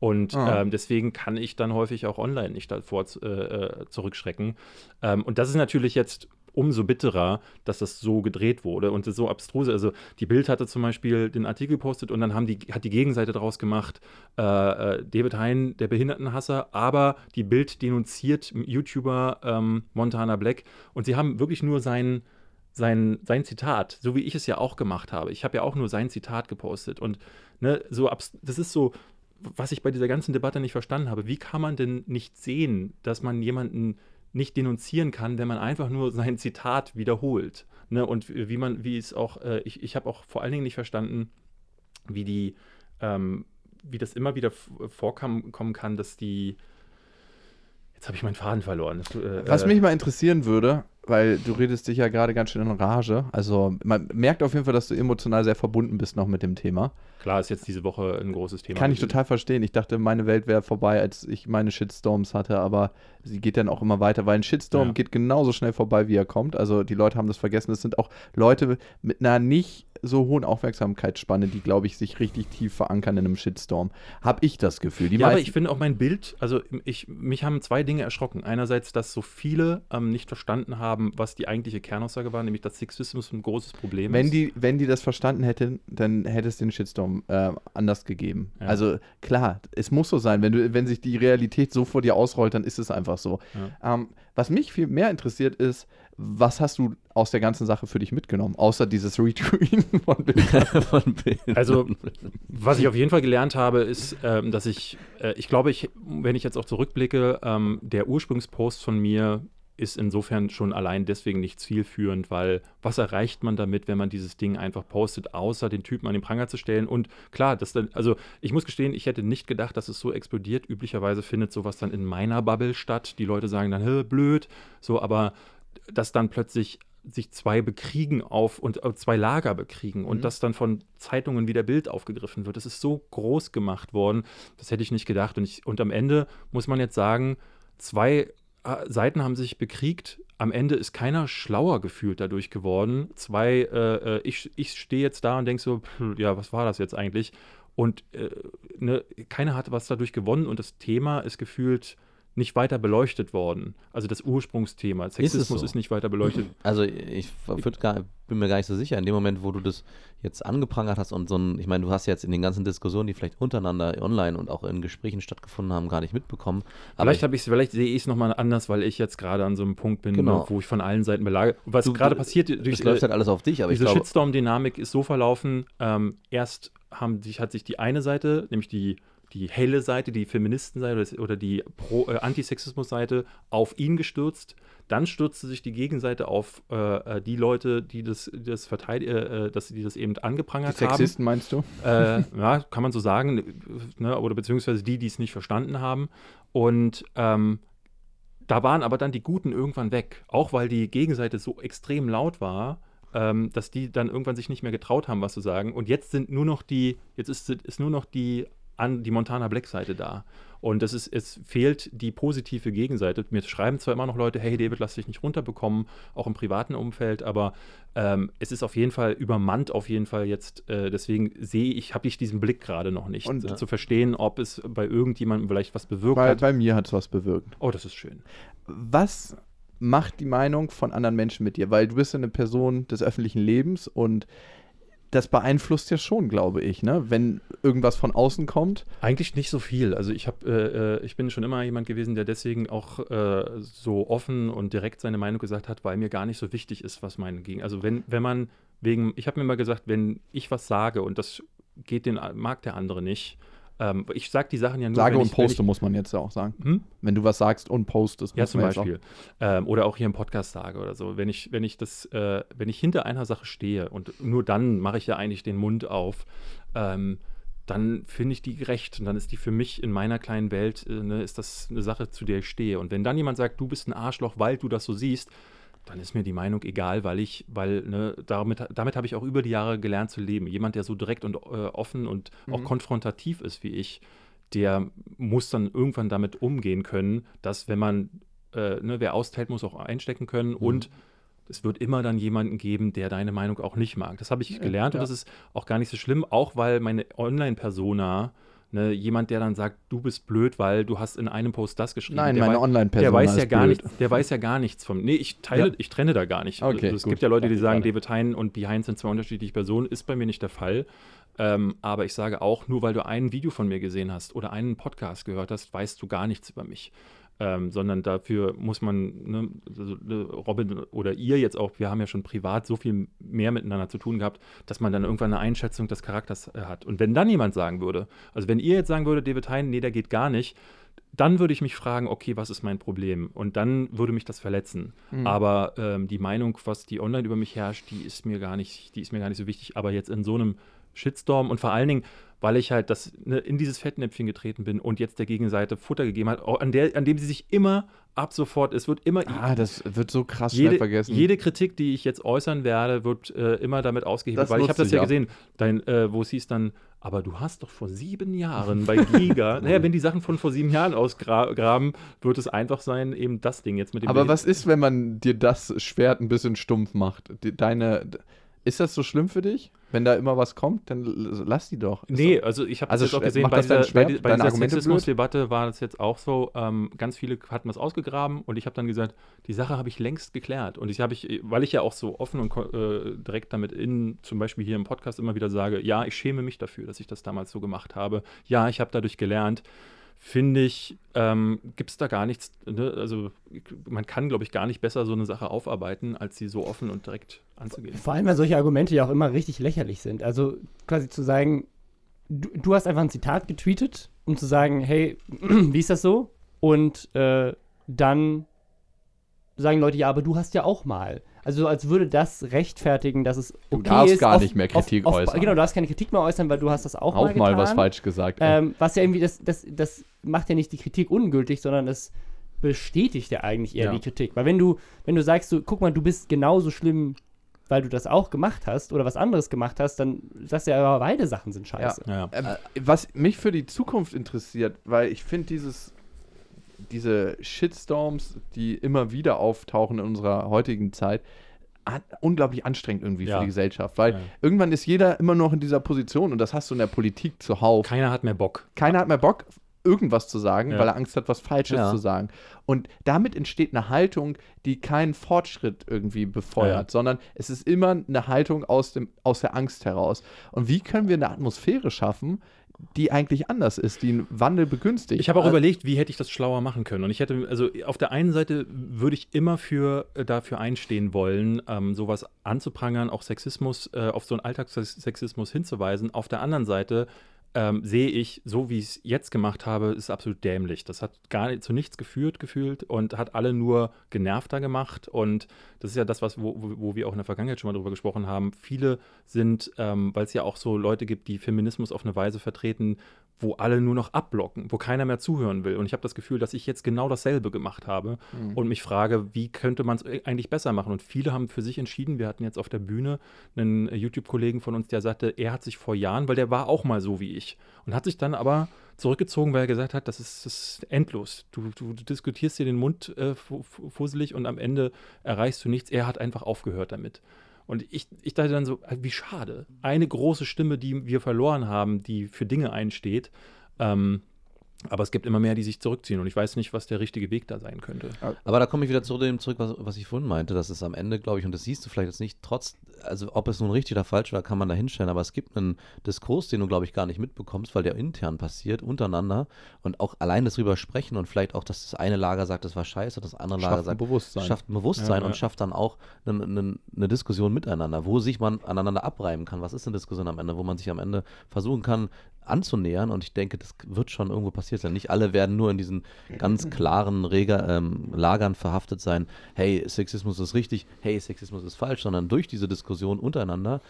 Und Ah. ähm, deswegen kann ich dann häufig auch online nicht davor äh, äh, zurückschrecken. Ähm, und das ist natürlich jetzt umso bitterer, dass das so gedreht wurde und so abstruse. Also die Bild hatte zum Beispiel den Artikel gepostet und dann haben die, hat die Gegenseite daraus gemacht, äh, äh, David Hein, der Behindertenhasser, aber die Bild denunziert YouTuber ähm, Montana Black und sie haben wirklich nur sein, sein, sein Zitat, so wie ich es ja auch gemacht habe. Ich habe ja auch nur sein Zitat gepostet und ne, so das ist so, was ich bei dieser ganzen Debatte nicht verstanden habe. Wie kann man denn nicht sehen, dass man jemanden nicht denunzieren kann, wenn man einfach nur sein Zitat wiederholt? Ne? Und wie man, wie es auch, äh, ich, ich habe auch vor allen Dingen nicht verstanden, wie die, ähm, wie das immer wieder vorkommen kommen kann, dass die, jetzt habe ich meinen Faden verloren. Das, äh, Was äh, mich mal interessieren würde, weil du redest dich ja gerade ganz schön in Rage. Also man merkt auf jeden Fall, dass du emotional sehr verbunden bist noch mit dem Thema. Klar, ist jetzt diese Woche ein großes Thema. Kann ich total verstehen. Ich dachte, meine Welt wäre vorbei, als ich meine Shitstorms hatte, aber sie geht dann auch immer weiter, weil ein Shitstorm Ja. geht genauso schnell vorbei, wie er kommt. Also die Leute haben das vergessen. Es sind auch Leute mit einer nicht so hohen Aufmerksamkeitsspanne, die, glaube ich, sich richtig tief verankern in einem Shitstorm. Habe ich das Gefühl. Die ja, aber ich finde auch mein Bild, also ich, mich haben zwei Dinge erschrocken. Einerseits, dass so viele ähm, nicht verstanden haben, was die eigentliche Kernaussage war, nämlich dass Sexismus ein großes Problem Wenn ist. die, wenn die das verstanden hätten, dann hätte es den Shitstorm äh, anders gegeben. Ja. Also klar, es muss so sein. Wenn, du, wenn sich die Realität so vor dir ausrollt, dann ist es einfach so. Ähm, was mich viel mehr interessiert ist, was hast du aus der ganzen Sache für dich mitgenommen, außer dieses Retweeten von Bildern? Von Bildern. Also, was ich auf jeden Fall gelernt habe, ist, ähm, dass ich, äh, ich glaube, ich, wenn ich jetzt auch zurückblicke, ähm, der Ursprungspost von mir ist insofern schon allein deswegen nicht zielführend, weil was erreicht man damit, wenn man dieses Ding einfach postet, außer den Typen an den Pranger zu stellen? Und klar, das dann, also ich muss gestehen, ich hätte nicht gedacht, dass es so explodiert. Üblicherweise findet sowas dann in meiner Bubble statt. Die Leute sagen dann, blöd, so, aber dass dann plötzlich sich zwei bekriegen auf und äh, zwei Lager bekriegen und das dann von Zeitungen wie der Bild aufgegriffen wird. Das ist so groß gemacht worden, das hätte ich nicht gedacht. Und, ich, und am Ende muss man jetzt sagen, zwei Seiten haben sich bekriegt. Am Ende ist keiner schlauer gefühlt dadurch geworden. Zwei, äh, äh, ich, ich stehe jetzt da und denke so, ja, was war das jetzt eigentlich? Und äh, ne, keiner hat was dadurch gewonnen und das Thema ist gefühlt nicht weiter beleuchtet worden. Also das Ursprungsthema. Sexismus so? ist nicht weiter beleuchtet. Also ich gar, bin mir gar nicht so sicher, in dem Moment, wo du das jetzt angeprangert hast und so ein, ich meine, du hast jetzt in den ganzen Diskussionen, die vielleicht untereinander online und auch in Gesprächen stattgefunden haben, gar nicht mitbekommen. Aber Vielleicht, ich, habe ich vielleicht sehe ich es nochmal anders, weil ich jetzt gerade an so einem Punkt bin, Genau. wo ich von allen Seiten belage. Was gerade passiert durch es läuft halt alles auf dich, aber diese Shitstorm-Dynamik ist so verlaufen. Ähm, erst haben sich, hat sich die eine Seite, nämlich die, die helle Seite, die Feministenseite oder das- die Pro, äh, Antisexismus-Seite, auf ihn gestürzt. Dann stürzte sich die Gegenseite auf äh, äh, die Leute, die das, das, verteid äh, äh, dass, die das eben Die angeprangert haben. Sexisten meinst du? Äh, ja, kann man so sagen, ne, oder beziehungsweise die, die es nicht verstanden haben. Und ähm, da waren aber dann die Guten irgendwann weg, auch weil die Gegenseite so extrem laut war, ähm, dass die dann irgendwann sich nicht mehr getraut haben, was zu sagen. Und jetzt sind nur noch die, jetzt ist, ist nur noch die, an, die Montana Black Seite da. Und es, ist, es fehlt die positive Gegenseite. Mir schreiben zwar immer noch Leute, hey David, lass dich nicht runterbekommen, auch im privaten Umfeld, aber ähm, es ist auf jeden Fall übermannt, auf jeden Fall jetzt. Äh, deswegen sehe ich, habe ich diesen Blick gerade noch nicht, Und- äh, zu verstehen, ob es bei irgendjemandem vielleicht was bewirkt Bei, hat. bei mir hat es was bewirkt. Oh, das ist schön. was macht die Meinung von anderen Menschen mit dir? Weil du bist ja eine Person des öffentlichen Lebens und das beeinflusst ja schon, glaube ich, ne? Wenn irgendwas von außen kommt. Eigentlich nicht so viel. Also ich habe, äh, äh, ich bin schon immer jemand gewesen, der deswegen auch äh, so offen und direkt seine Meinung gesagt hat, weil mir gar nicht so wichtig ist, was meine gegen. Also wenn, wenn man wegen, ich habe mir mal gesagt, wenn ich was sage und das geht den mag der andere nicht, ähm, ich sage die Sachen ja nur, Sage und ich, poste, muss man jetzt ja auch sagen. Ich, hm? Wenn du was sagst und postest, Ja, zum Beispiel. Ähm, oder auch hier im Podcast sage oder so. Wenn ich, wenn ich das, äh, wenn ich hinter einer Sache stehe und nur dann mache ich ja eigentlich den Mund auf, ähm, dann finde ich die gerecht und dann ist die für mich in meiner kleinen Welt, äh, ne, ist das eine Sache, zu der ich stehe. Und wenn dann jemand sagt, du bist ein Arschloch, weil du das so siehst, dann ist mir die Meinung egal, weil ich, weil, ne, damit, damit habe ich auch über die Jahre gelernt zu leben. Jemand, der so direkt und äh, offen und auch Mhm. konfrontativ ist wie ich, der muss dann irgendwann damit umgehen können, dass wenn man, äh, ne, wer austeilt, muss auch einstecken können und es wird immer dann jemanden geben, der deine Meinung auch nicht mag. Das habe ich gelernt und ja. das ist auch gar nicht so schlimm, auch weil meine Online-Persona, ne, jemand, der dann sagt, du bist blöd, weil du hast in einem Post das geschrieben. Nein, der meine Online-Persona der weiß ja gar blöd. nichts, der weiß ja gar nichts von. Nee, ich teile, Ja. ich trenne da gar nicht. Okay, also, es gut. gibt ja Leute, die sagen. David Hein und Behind sind zwei unterschiedliche Personen. Ist bei mir nicht der Fall. Ähm, aber ich sage auch, nur weil du ein Video von mir gesehen hast oder einen Podcast gehört hast, weißt du gar nichts über mich. Ähm, sondern dafür muss man, ne, also, Robin oder ihr jetzt auch, wir haben ja schon privat so viel mehr miteinander zu tun gehabt, dass man dann irgendwann eine Einschätzung des Charakters äh, hat. Und wenn dann jemand sagen würde, also wenn ihr jetzt sagen würdet, David Hein, nee, der geht gar nicht, dann würde ich mich fragen, okay, was ist mein Problem? Und dann würde mich das verletzen. Mhm. Aber ähm, die Meinung, was die online über mich herrscht, die ist mir gar nicht, die ist mir gar nicht so wichtig. Aber jetzt in so einem Shitstorm und vor allen Dingen, weil ich halt das, ne, in dieses Fettnäpfchen getreten bin und jetzt der Gegenseite Futter gegeben hat, an, der, an dem sie sich immer ab sofort, es wird immer Ah, das wird so krass schnell jede, vergessen. jede Kritik, die ich jetzt äußern werde, wird äh, immer damit ausgehebelt, Das weil ich habe das ja ab. gesehen, dein, äh, wo es hieß dann, aber du hast doch vor sieben Jahren bei Giga, naja, wenn die Sachen von vor sieben Jahren ausgraben, wird es einfach sein, eben das Ding jetzt mit dem Aber Bild- was ist, wenn man dir das Schwert ein bisschen stumpf macht? Die- Deine, ist das so schlimm für dich? Wenn da immer was kommt, dann lass die doch. Ist Nee, also ich habe Also das jetzt auch gesehen, bei das dieser, bei, bei dieser? Sexismusdebatte war das jetzt auch so, ähm, ganz viele hatten was ausgegraben und ich habe dann gesagt, die Sache habe ich längst geklärt. Und ich habe ich, weil ich ja auch so offen und äh, direkt damit in, zum Beispiel hier im Podcast immer wieder sage, ja, ich schäme mich dafür, dass ich das damals so gemacht habe. Ja, ich habe dadurch gelernt. Finde ich, ähm, gibt es da gar nichts, ne? also man kann, glaube ich, gar nicht besser so eine Sache aufarbeiten, als sie so offen und direkt anzugehen. Vor allem, weil solche Argumente ja auch immer richtig lächerlich sind. Also quasi zu sagen, du, du hast einfach ein Zitat getweetet, um zu sagen, hey, wie ist das so? Und äh, dann sagen Leute, ja, aber du hast ja auch mal. Also als würde das rechtfertigen, dass es okay Du darfst ist. gar auf- nicht mehr auf- Kritik auf, äußern. Genau, du darfst keine Kritik mehr äußern, weil du hast das auch, auch mal was getan. falsch gesagt. Ähm, was ja irgendwie, das, das, das macht ja nicht die Kritik ungültig, sondern es bestätigt ja eigentlich eher Ja. die Kritik. Weil wenn du, wenn du sagst, so, guck mal, du bist genauso schlimm, weil du das auch gemacht hast oder was anderes gemacht hast, dann sagst du ja, aber beide Sachen sind scheiße. Ja. Ähm, was mich für die Zukunft interessiert, weil ich finde dieses diese Shitstorms, die immer wieder auftauchen in unserer heutigen Zeit, unglaublich anstrengend irgendwie Ja. für die Gesellschaft, weil Ja. irgendwann ist jeder immer noch in dieser Position und das hast du in der Politik zuhauf. Keiner hat mehr Bock. Keiner hat mehr Bock, irgendwas zu sagen, Ja. weil er Angst hat, was Falsches Ja. zu sagen. Und damit entsteht eine Haltung, die keinen Fortschritt irgendwie befeuert, Ja. sondern es ist immer eine Haltung aus, dem, aus der Angst heraus. Und wie können wir eine Atmosphäre schaffen, die eigentlich anders ist, die einen Wandel begünstigt? Ich habe auch Also- überlegt, wie hätte ich das schlauer machen können. Und ich hätte, also auf der einen Seite würde ich immer für, äh, dafür einstehen wollen, ähm, sowas anzuprangern, auch Sexismus, äh, auf so einen Alltagssexismus hinzuweisen. Auf der anderen Seite ähm, sehe ich, so wie ich es jetzt gemacht habe, ist absolut dämlich. Das hat gar nicht, zu nichts geführt, gefühlt und hat alle nur genervter gemacht. Und das ist ja das, was, wo, wo wir auch in der Vergangenheit schon mal drüber gesprochen haben. Viele sind, ähm, weil es ja auch so Leute gibt, die Feminismus auf eine Weise vertreten, wo alle nur noch abblocken, wo keiner mehr zuhören will. Und ich habe das Gefühl, dass ich jetzt genau dasselbe gemacht habe Mhm. und mich frage, wie könnte man es eigentlich besser machen? Und viele haben für sich entschieden, wir hatten jetzt auf der Bühne einen YouTube-Kollegen von uns, der sagte, er hat sich vor Jahren, weil der war auch mal so wie ich. Und hat sich dann aber zurückgezogen, weil er gesagt hat, das ist, das ist endlos. Du, du, du diskutierst dir den Mund äh, fu- fu- fusselig und am Ende erreichst du nichts. Er hat einfach aufgehört damit. Und ich, ich dachte dann so, äh, wie schade. Eine große Stimme, die wir verloren haben, die für Dinge einsteht. Ähm, aber es gibt immer mehr, die sich zurückziehen. Und ich weiß nicht, was der richtige Weg da sein könnte. Aber da komme ich wieder zu dem zurück, was, was ich vorhin meinte, dass es am Ende, glaube ich, und das siehst du vielleicht jetzt nicht, trotz, also ob es nun richtig oder falsch war, kann man da hinstellen, aber es gibt einen Diskurs, den du, glaube ich, gar nicht mitbekommst, weil der intern passiert, untereinander und auch allein das drüber sprechen und vielleicht auch, dass das eine Lager sagt, das war scheiße, das andere Lager Schafft ein sagt, Bewusstsein. schafft ein Bewusstsein Ja, und ja. schafft dann auch eine, eine, eine Diskussion miteinander, wo sich man aneinander abreiben kann. Was ist eine Diskussion am Ende, wo man sich am Ende versuchen kann, anzunähern und ich denke, das wird schon irgendwo passiert sein. Nicht alle werden nur in diesen ganz klaren Reger, ähm, Lagern verhaftet sein, hey, Sexismus ist richtig, hey, Sexismus ist falsch, sondern durch diese Diskussion untereinander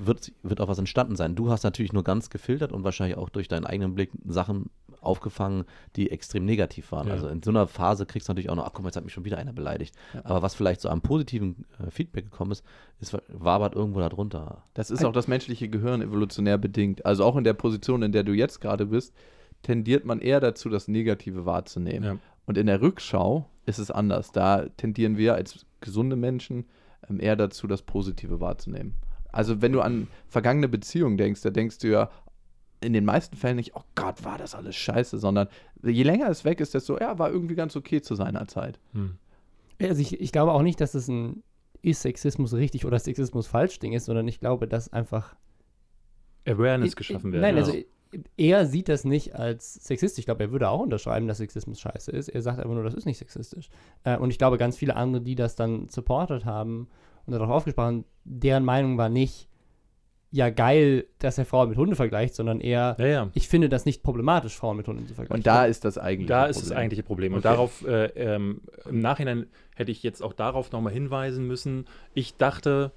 wird, wird auch was entstanden sein. Du hast natürlich nur ganz gefiltert und wahrscheinlich auch durch deinen eigenen Blick Sachen aufgefangen, die extrem negativ waren. Ja. Also in so einer Phase kriegst du natürlich auch noch, ach guck mal, jetzt hat mich schon wieder einer beleidigt. Aber was vielleicht so am positiven äh, Feedback gekommen ist, ist wabert irgendwo da drunter. Das ist auch das menschliche Gehirn evolutionär bedingt. Also auch in der Position, in der du jetzt gerade bist, tendiert man eher dazu, das Negative wahrzunehmen. Ja. Und in der Rückschau ist es anders. Da tendieren wir als gesunde Menschen ähm, eher dazu, das Positive wahrzunehmen. Also wenn du an vergangene Beziehungen denkst, da denkst du ja in den meisten Fällen nicht, oh Gott, war das alles scheiße, sondern je länger es weg ist, desto, ja, war irgendwie ganz okay zu seiner Zeit. Hm. Also ich, ich glaube auch nicht, dass es ein ist Sexismus richtig oder Sexismus falsch Ding ist, sondern ich glaube, dass einfach Awareness geschaffen werden. Nein, ja. also er sieht das nicht als sexistisch. Ich glaube, er würde auch unterschreiben, dass Sexismus scheiße ist. Er sagt einfach nur, das ist nicht sexistisch. Äh, und ich glaube, ganz viele andere, die das dann supportet haben und darauf aufgesprochen, deren Meinung war nicht, ja geil, dass er Frauen mit Hunde vergleicht, sondern eher, ja, ja. ich finde das nicht problematisch, Frauen mit Hunden zu vergleichen. Und da ist das eigentlich. Da ist das eigentliche Problem. Und Okay. darauf, äh, ähm, im Nachhinein hätte ich jetzt auch darauf nochmal hinweisen müssen. Ich dachte,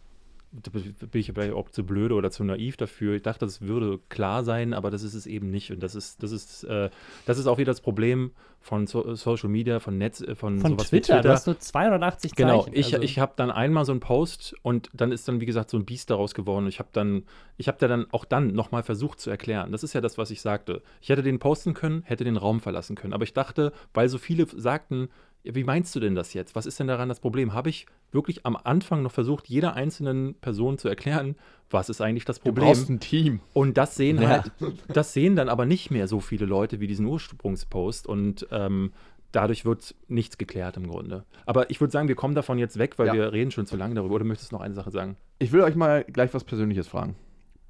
da bin ich vielleicht auch zu blöde oder zu naiv dafür. Ich dachte, das würde klar sein, aber das ist es eben nicht. Und das ist, das ist, äh, das ist auch wieder das Problem von so Social Media, von Netz, äh, von, Von sowas wie Twitter, du hast nur 280 Genau, Zeichen. ich, also- ich habe dann einmal so einen Post und dann ist dann, wie gesagt, so ein Biest daraus geworden. Ich habe dann, ich habe da dann auch dann nochmal versucht zu erklären. Das ist ja das, was ich sagte. Ich hätte den posten können, hätte den Raum verlassen können. Aber ich dachte, weil so viele sagten, wie meinst du denn das jetzt? Was ist denn daran das Problem? Habe ich wirklich am Anfang noch versucht, jeder einzelnen Person zu erklären, was ist eigentlich das Du Problem? brauchst ein Team. Und das sehen Ja. halt, das sehen dann aber nicht mehr so viele Leute wie diesen Ursprungspost und ähm, dadurch wird nichts geklärt im Grunde. Aber ich würde sagen, wir kommen davon jetzt weg, weil Ja. wir reden schon zu lange darüber. Oder möchtest du noch eine Sache sagen? Ich will euch mal gleich was Persönliches fragen.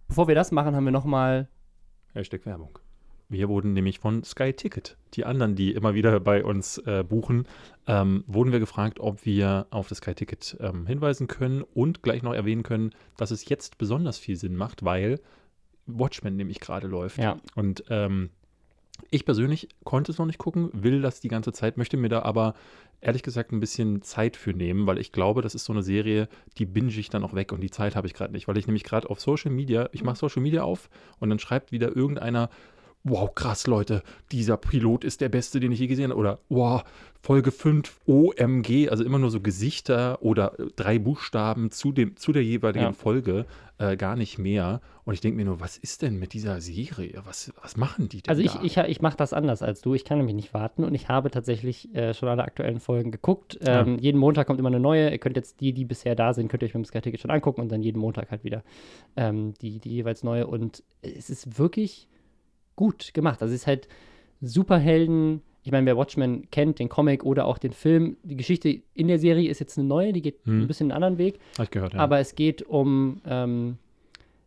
Bevor wir das machen, haben wir nochmal Hashtag Werbung. Wir wurden nämlich von Sky Ticket, die anderen, die immer wieder bei uns äh, buchen, ähm, wurden wir gefragt, ob wir auf das Sky Ticket ähm, hinweisen können und gleich noch erwähnen können, dass es jetzt besonders viel Sinn macht, weil Watchmen nämlich gerade läuft. Ja. Und ähm, ich persönlich konnte es noch nicht gucken, will das die ganze Zeit, möchte mir da aber ehrlich gesagt ein bisschen Zeit für nehmen, weil ich glaube, das ist so eine Serie, die binge ich dann auch weg und die Zeit habe ich gerade nicht, weil ich nämlich gerade auf Social Media, ich mache Social Media auf und dann schreibt wieder irgendeiner, wow, krass, Leute, dieser Pilot ist der beste, den ich je gesehen habe. Oder, wow, Folge 5, OMG, also immer nur so Gesichter oder äh, drei Buchstaben zu, dem, zu der jeweiligen Ja. Folge, äh, gar nicht mehr. Und ich denke mir nur, was ist denn mit dieser Serie? Was, was machen die denn Also ich, da? ich, ich mache das anders als du. Ich kann nämlich nicht warten und ich habe tatsächlich äh, schon alle aktuellen Folgen geguckt. Ähm, Jeden Montag kommt immer eine neue. Ihr könnt jetzt die, die bisher da sind, könnt ihr euch mit dem Sky Ticket schon angucken und dann jeden Montag halt wieder ähm, die, die jeweils neue. Und es ist wirklich gut gemacht. Also es ist halt Superhelden. Ich meine, wer Watchmen kennt, den Comic oder auch den Film, die Geschichte in der Serie ist jetzt eine neue, die geht Hm. ein bisschen einen anderen Weg. Hab ich gehört, ja. Aber es geht um ähm,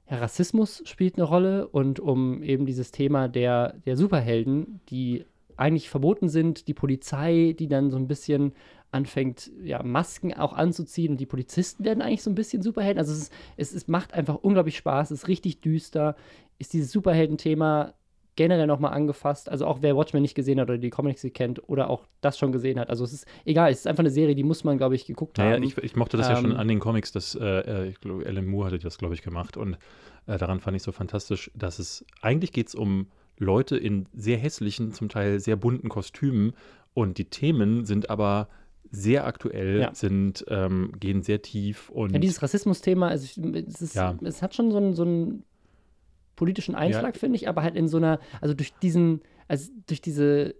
ja, Rassismus spielt eine Rolle und um eben dieses Thema der, der Superhelden, die eigentlich verboten sind, die Polizei, die dann so ein bisschen anfängt, ja, Masken auch anzuziehen und die Polizisten werden eigentlich so ein bisschen Superhelden. Also es, ist, es, es macht einfach unglaublich Spaß, es ist richtig düster, ist dieses Superhelden-Thema generell nochmal angefasst. Also auch wer Watchmen nicht gesehen hat oder die Comics nicht kennt oder auch das schon gesehen hat. Also es ist egal, es ist einfach eine Serie, die muss man, glaube ich, geguckt Naja, haben. ich, ich mochte das ja schon Ähm, an den Comics, dass äh, äh, ich glaube, Alan Moore hatte das, glaube ich, gemacht. Und äh, daran fand ich so fantastisch, dass es eigentlich geht es um Leute in sehr hässlichen, zum Teil sehr bunten Kostümen. Und die Themen sind aber sehr aktuell, Ja. sind, ähm, gehen sehr tief und Ja, dieses Rassismus-Thema, also ich, es, ist, Ja. es hat schon so ein, so ein politischen Einschlag, finde ich, aber halt in so einer, also durch diesen, also durch diese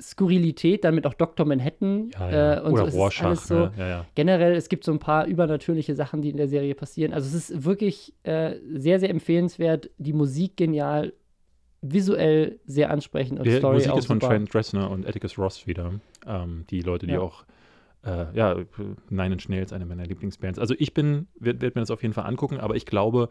Skurrilität, dann mit auch Dr. Manhattan Äh, und Oder so, Rorschach. alles so, ne? ja, ja. generell, es gibt so ein paar übernatürliche Sachen, die in der Serie passieren. Also es ist wirklich äh, sehr, sehr empfehlenswert. Die Musik genial, visuell sehr ansprechend und Die Story Musik auch ist von super. Trent Reznor und Atticus Ross wieder. Ähm, die Leute, die Ja. auch äh, ja, Nine Inch Nails, eine meiner Lieblingsbands. Also ich bin, werde werd mir das auf jeden Fall angucken, aber ich glaube,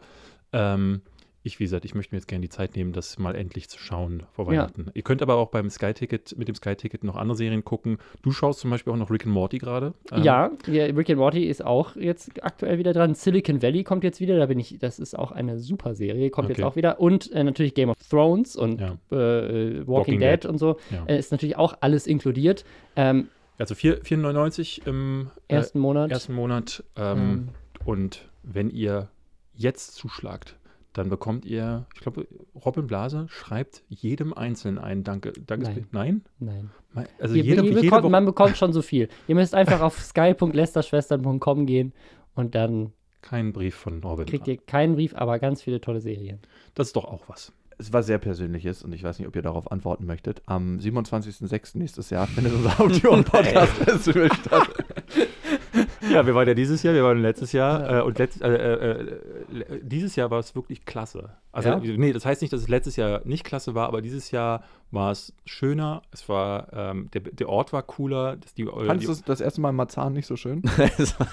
ähm, ich, wie gesagt, ich möchte mir jetzt gerne die Zeit nehmen, das mal endlich zu schauen vor Ja. Weihnachten. Ihr könnt aber auch beim Sky-Ticket, mit dem Sky-Ticket noch andere Serien gucken. Du schaust zum Beispiel auch noch Rick and Morty gerade. Ähm, Ja, ja, Rick and Morty ist auch jetzt aktuell wieder dran. Silicon Valley kommt jetzt wieder, da bin ich, das ist auch eine super Serie, kommt Okay. jetzt auch wieder. Und äh, natürlich Game of Thrones und Ja. äh, Walking, Walking Dead, und so. Ja. Äh, ist natürlich auch alles inkludiert. Ähm, Also 4 4,99 im äh, ersten Monat. ersten Monat. Ähm, Ähm. Und wenn ihr jetzt zuschlagt, dann bekommt ihr, ich glaube, Robin Blase schreibt jedem Einzelnen ein Danke. Danke Nein. Nein? Nein. Also Ihr- jede, ihr jede bekommt, Woche. man bekommt schon so viel. Ihr müsst einfach auf sky.lesterschwestern.com gehen und dann Kein Brief von Robin. kriegt ihr keinen Brief, aber ganz viele tolle Serien. Das ist doch auch was. Es war sehr persönliches und ich weiß nicht, ob ihr darauf antworten möchtet. Am 27.06. nächstes Jahr findet unser Audio- und Podcast-Festival statt. Ja, wir waren ja dieses Jahr, wir waren letztes Jahr äh, und letzt, äh, äh, äh, dieses Jahr war es wirklich klasse. Also, Ja? nee, das heißt nicht, dass es letztes Jahr nicht klasse war, aber dieses Jahr war es schöner. Es war, ähm, der, der Ort war cooler. Das, die, äh, Fandest die, du das, das erste Mal in Marzahn nicht so schön? Das war-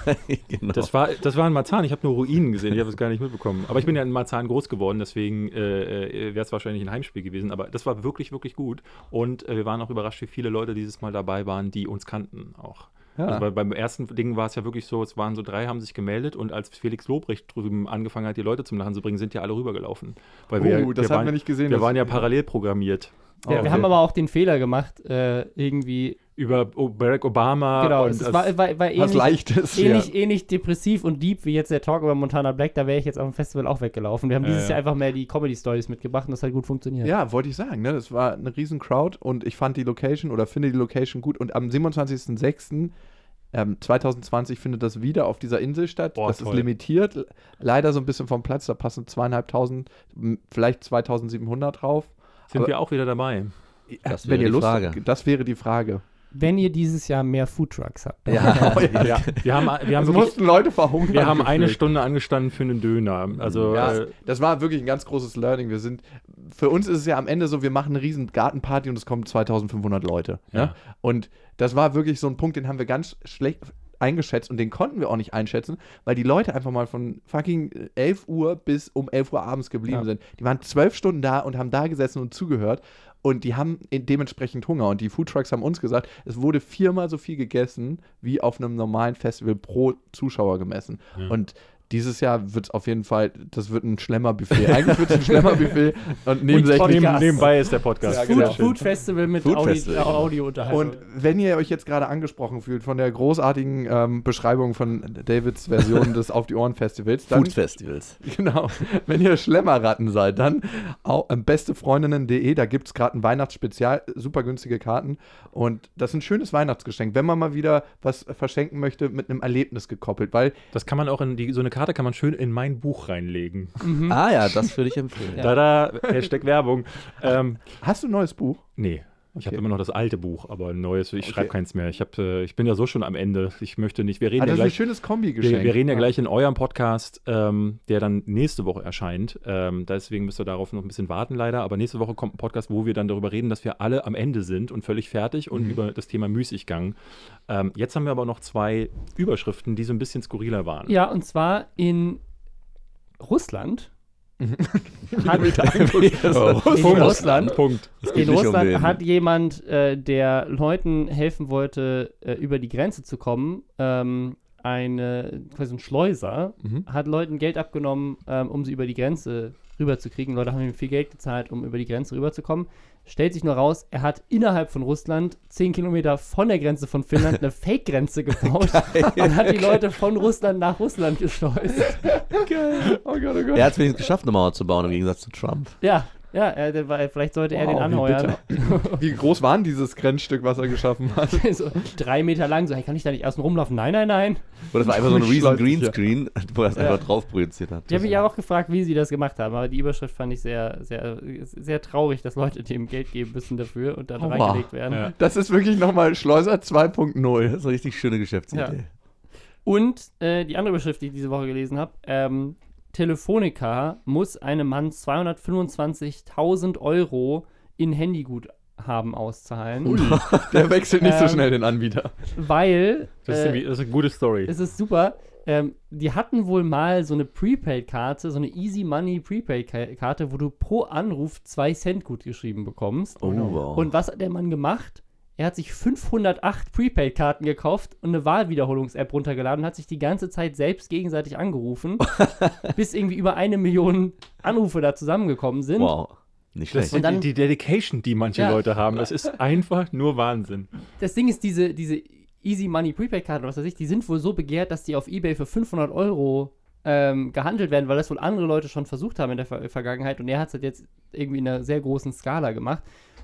genau. das, war, das war in Marzahn. Ich habe nur Ruinen gesehen. Ich habe es gar nicht mitbekommen. Aber ich bin ja in Marzahn groß geworden, deswegen äh, äh, wäre es wahrscheinlich ein Heimspiel gewesen. Aber das war wirklich, wirklich gut. Und äh, wir waren auch überrascht, wie viele Leute dieses Mal dabei waren, die uns kannten auch. Ja. Also bei, beim ersten Ding war es ja wirklich so, es waren so drei, haben sich gemeldet und als Felix Lobrecht drüben angefangen hat, die Leute zum Lachen zu bringen, sind ja alle rübergelaufen. Weil wir, Oh, das wir haben waren, wir nicht gesehen. Wir waren ja parallel programmiert. Oh, Ja, okay. Wir haben aber auch den Fehler gemacht, äh, irgendwie. Über Barack Obama. genau, und es das- war, war, war Was ähnlich, Leichtes. ähnlich, ähnlich depressiv und deep wie jetzt der Talk über Montana Black. Da wäre ich jetzt auf dem Festival auch weggelaufen. Wir haben Ja, dieses ja. Jahr einfach mehr die Comedy-Stories mitgebracht und das hat gut funktioniert. Ja, wollte ich sagen. Ne? Das war eine riesen Crowd und ich fand die Location oder finde die Location gut. Und am 27.06. Ähm, 2020 findet das wieder auf dieser Insel statt. Boah, das ist toll. limitiert. Leider so ein bisschen vom Platz. Da passen zweieinhalbtausend, vielleicht 2700 drauf. Sind aber- wir auch wieder dabei. Das Wenn wäre ihr die Lust Frage. Das wäre die Frage. Wenn ihr dieses Jahr mehr Foodtrucks habt. Ja, Ja, wir haben, wir haben, wirklich, mussten Leute verhungern. wir haben eine. Stunde angestanden für einen Döner. Also Ja, äh, das war wirklich ein ganz großes Learning. Wir sind, für uns ist es ja am Ende so, wir machen eine riesen Gartenparty und es kommen 2500 Leute. Ja. Ja. Und das war wirklich so ein Punkt, den haben wir ganz schlecht eingeschätzt und den konnten wir auch nicht einschätzen, weil die Leute einfach mal von fucking 11 Uhr bis um 11 Uhr abends geblieben Ja. sind. Die waren zwölf Stunden da und haben da gesessen und zugehört und die haben dementsprechend Hunger und die Foodtrucks haben uns gesagt, es wurde viermal so viel gegessen wie auf einem normalen Festival pro Zuschauer gemessen. Ja. Und dieses Jahr wird es auf jeden Fall, das wird ein Schlemmerbuffet. Eigentlich wird es ein Schlemmerbuffet und nebensächlich neben, nebenbei ist der Podcast. Ja, Food, genau. Food Festival mit Food Audi, Festival, äh, genau. Audiounterhaltung. Und wenn ihr euch jetzt gerade angesprochen fühlt von der großartigen ähm, Beschreibung von Davids Version des Auf die Ohren Festivals, dann Food Festivals. genau, wenn ihr Schlemmerratten seid, dann auch, ähm, bestefreundinnen.de, da gibt es gerade ein Weihnachtsspezial, super günstige Karten und das ist ein schönes Weihnachtsgeschenk, wenn man mal wieder was verschenken möchte mit einem Erlebnis gekoppelt, weil Das kann man auch in die, so eine Karte kann man schön in mein Buch reinlegen. Mhm. Ah ja, das würde ich empfehlen. Ja. Tada, Hashtag Werbung. Ähm, hast du ein neues Buch? nee. Ich habe Okay. immer noch das alte Buch, aber ein neues, ich Okay. schreibe keins mehr. Ich, hab, äh, ich bin ja so schon am Ende. Ich möchte nicht, wir reden Ah, ja das ist ein gleich. schönes Wir, Kombi-Geschenk. wir reden ja gleich in eurem Podcast, ähm, der dann nächste Woche erscheint. Ähm, deswegen müsst ihr darauf noch ein bisschen warten, leider. Aber nächste Woche kommt ein Podcast, wo wir dann darüber reden, dass wir alle am Ende sind und völlig fertig und Mhm. über das Thema Müßiggang. Ähm, jetzt haben wir aber noch zwei Überschriften, die so ein bisschen skurriler waren. Ja, und zwar in Russland. Mhm. hat, Oh, in Russland, Punkt. in um Russland den. hat jemand, äh, der Leuten helfen wollte, äh, über die Grenze zu kommen, ähm, eine, quasi ein Schleuser, Mhm. hat Leuten Geld abgenommen, ähm, um sie über die Grenze rüberzukriegen. Leute haben ihm viel Geld gezahlt, um über die Grenze rüberzukommen. Stellt sich nur raus, er hat innerhalb von Russland, 10 Kilometer von der Grenze von Finnland, eine Fake-Grenze gebaut und hat die Leute von Russland nach Russland geschleust. Oh Gott, oh Gott. Er hat es wenigstens geschafft, eine Mauer zu bauen, im Gegensatz zu Trump. Ja, Ja, war, vielleicht sollte er Wow, den wie anheuern. Wie groß war denn dieses Grenzstück, was er geschaffen hat? so drei Meter lang. So, hey, kann ich da nicht außen rumlaufen? Nein, nein, nein. Oder das war einfach so ein riesen Greenscreen, wo er es Ja. einfach drauf projiziert hat. Ich habe mich ja auch gefragt, wie sie das gemacht haben, aber die Überschrift fand ich sehr, sehr, sehr traurig, dass Leute dem Geld geben müssen dafür und dann Oh, reingelegt werden. Ja. Das ist wirklich nochmal Schleuser 2.0. Das ist eine richtig schöne Geschäftsidee. Und äh, die andere Überschrift, die ich diese Woche gelesen habe, ähm, Telefonica muss einem Mann 225.000 Euro in Handyguthaben auszahlen, Der wechselt nicht so Ähm, schnell den Anbieter. weil Das ist, äh, das ist eine gute Story. es ist super. Ähm, die hatten wohl mal so eine Prepaid-Karte, so eine Easy Money Prepaid-Karte, wo du pro Anruf 2 Cent gut geschrieben bekommst. Oh, wow. Und was hat der Mann gemacht? Er hat sich 508 Prepaid-Karten gekauft und eine Wahlwiederholungs-App runtergeladen und hat sich die ganze Zeit selbst gegenseitig angerufen, bis irgendwie über eine Million Anrufe da zusammengekommen sind. wow. Nicht Das schlecht. Und dann- die Dedication, die manche Ja. Leute haben, das ist einfach nur Wahnsinn. Das Ding ist, diese, diese Easy Money Prepaid-Karten, was weiß ich, die sind wohl so begehrt, dass die auf Ebay für 500 Euro ähm, gehandelt werden, weil das wohl andere Leute schon versucht haben in der Ver Vergangenheit und er hat es halt jetzt irgendwie in einer sehr großen Skala gemacht.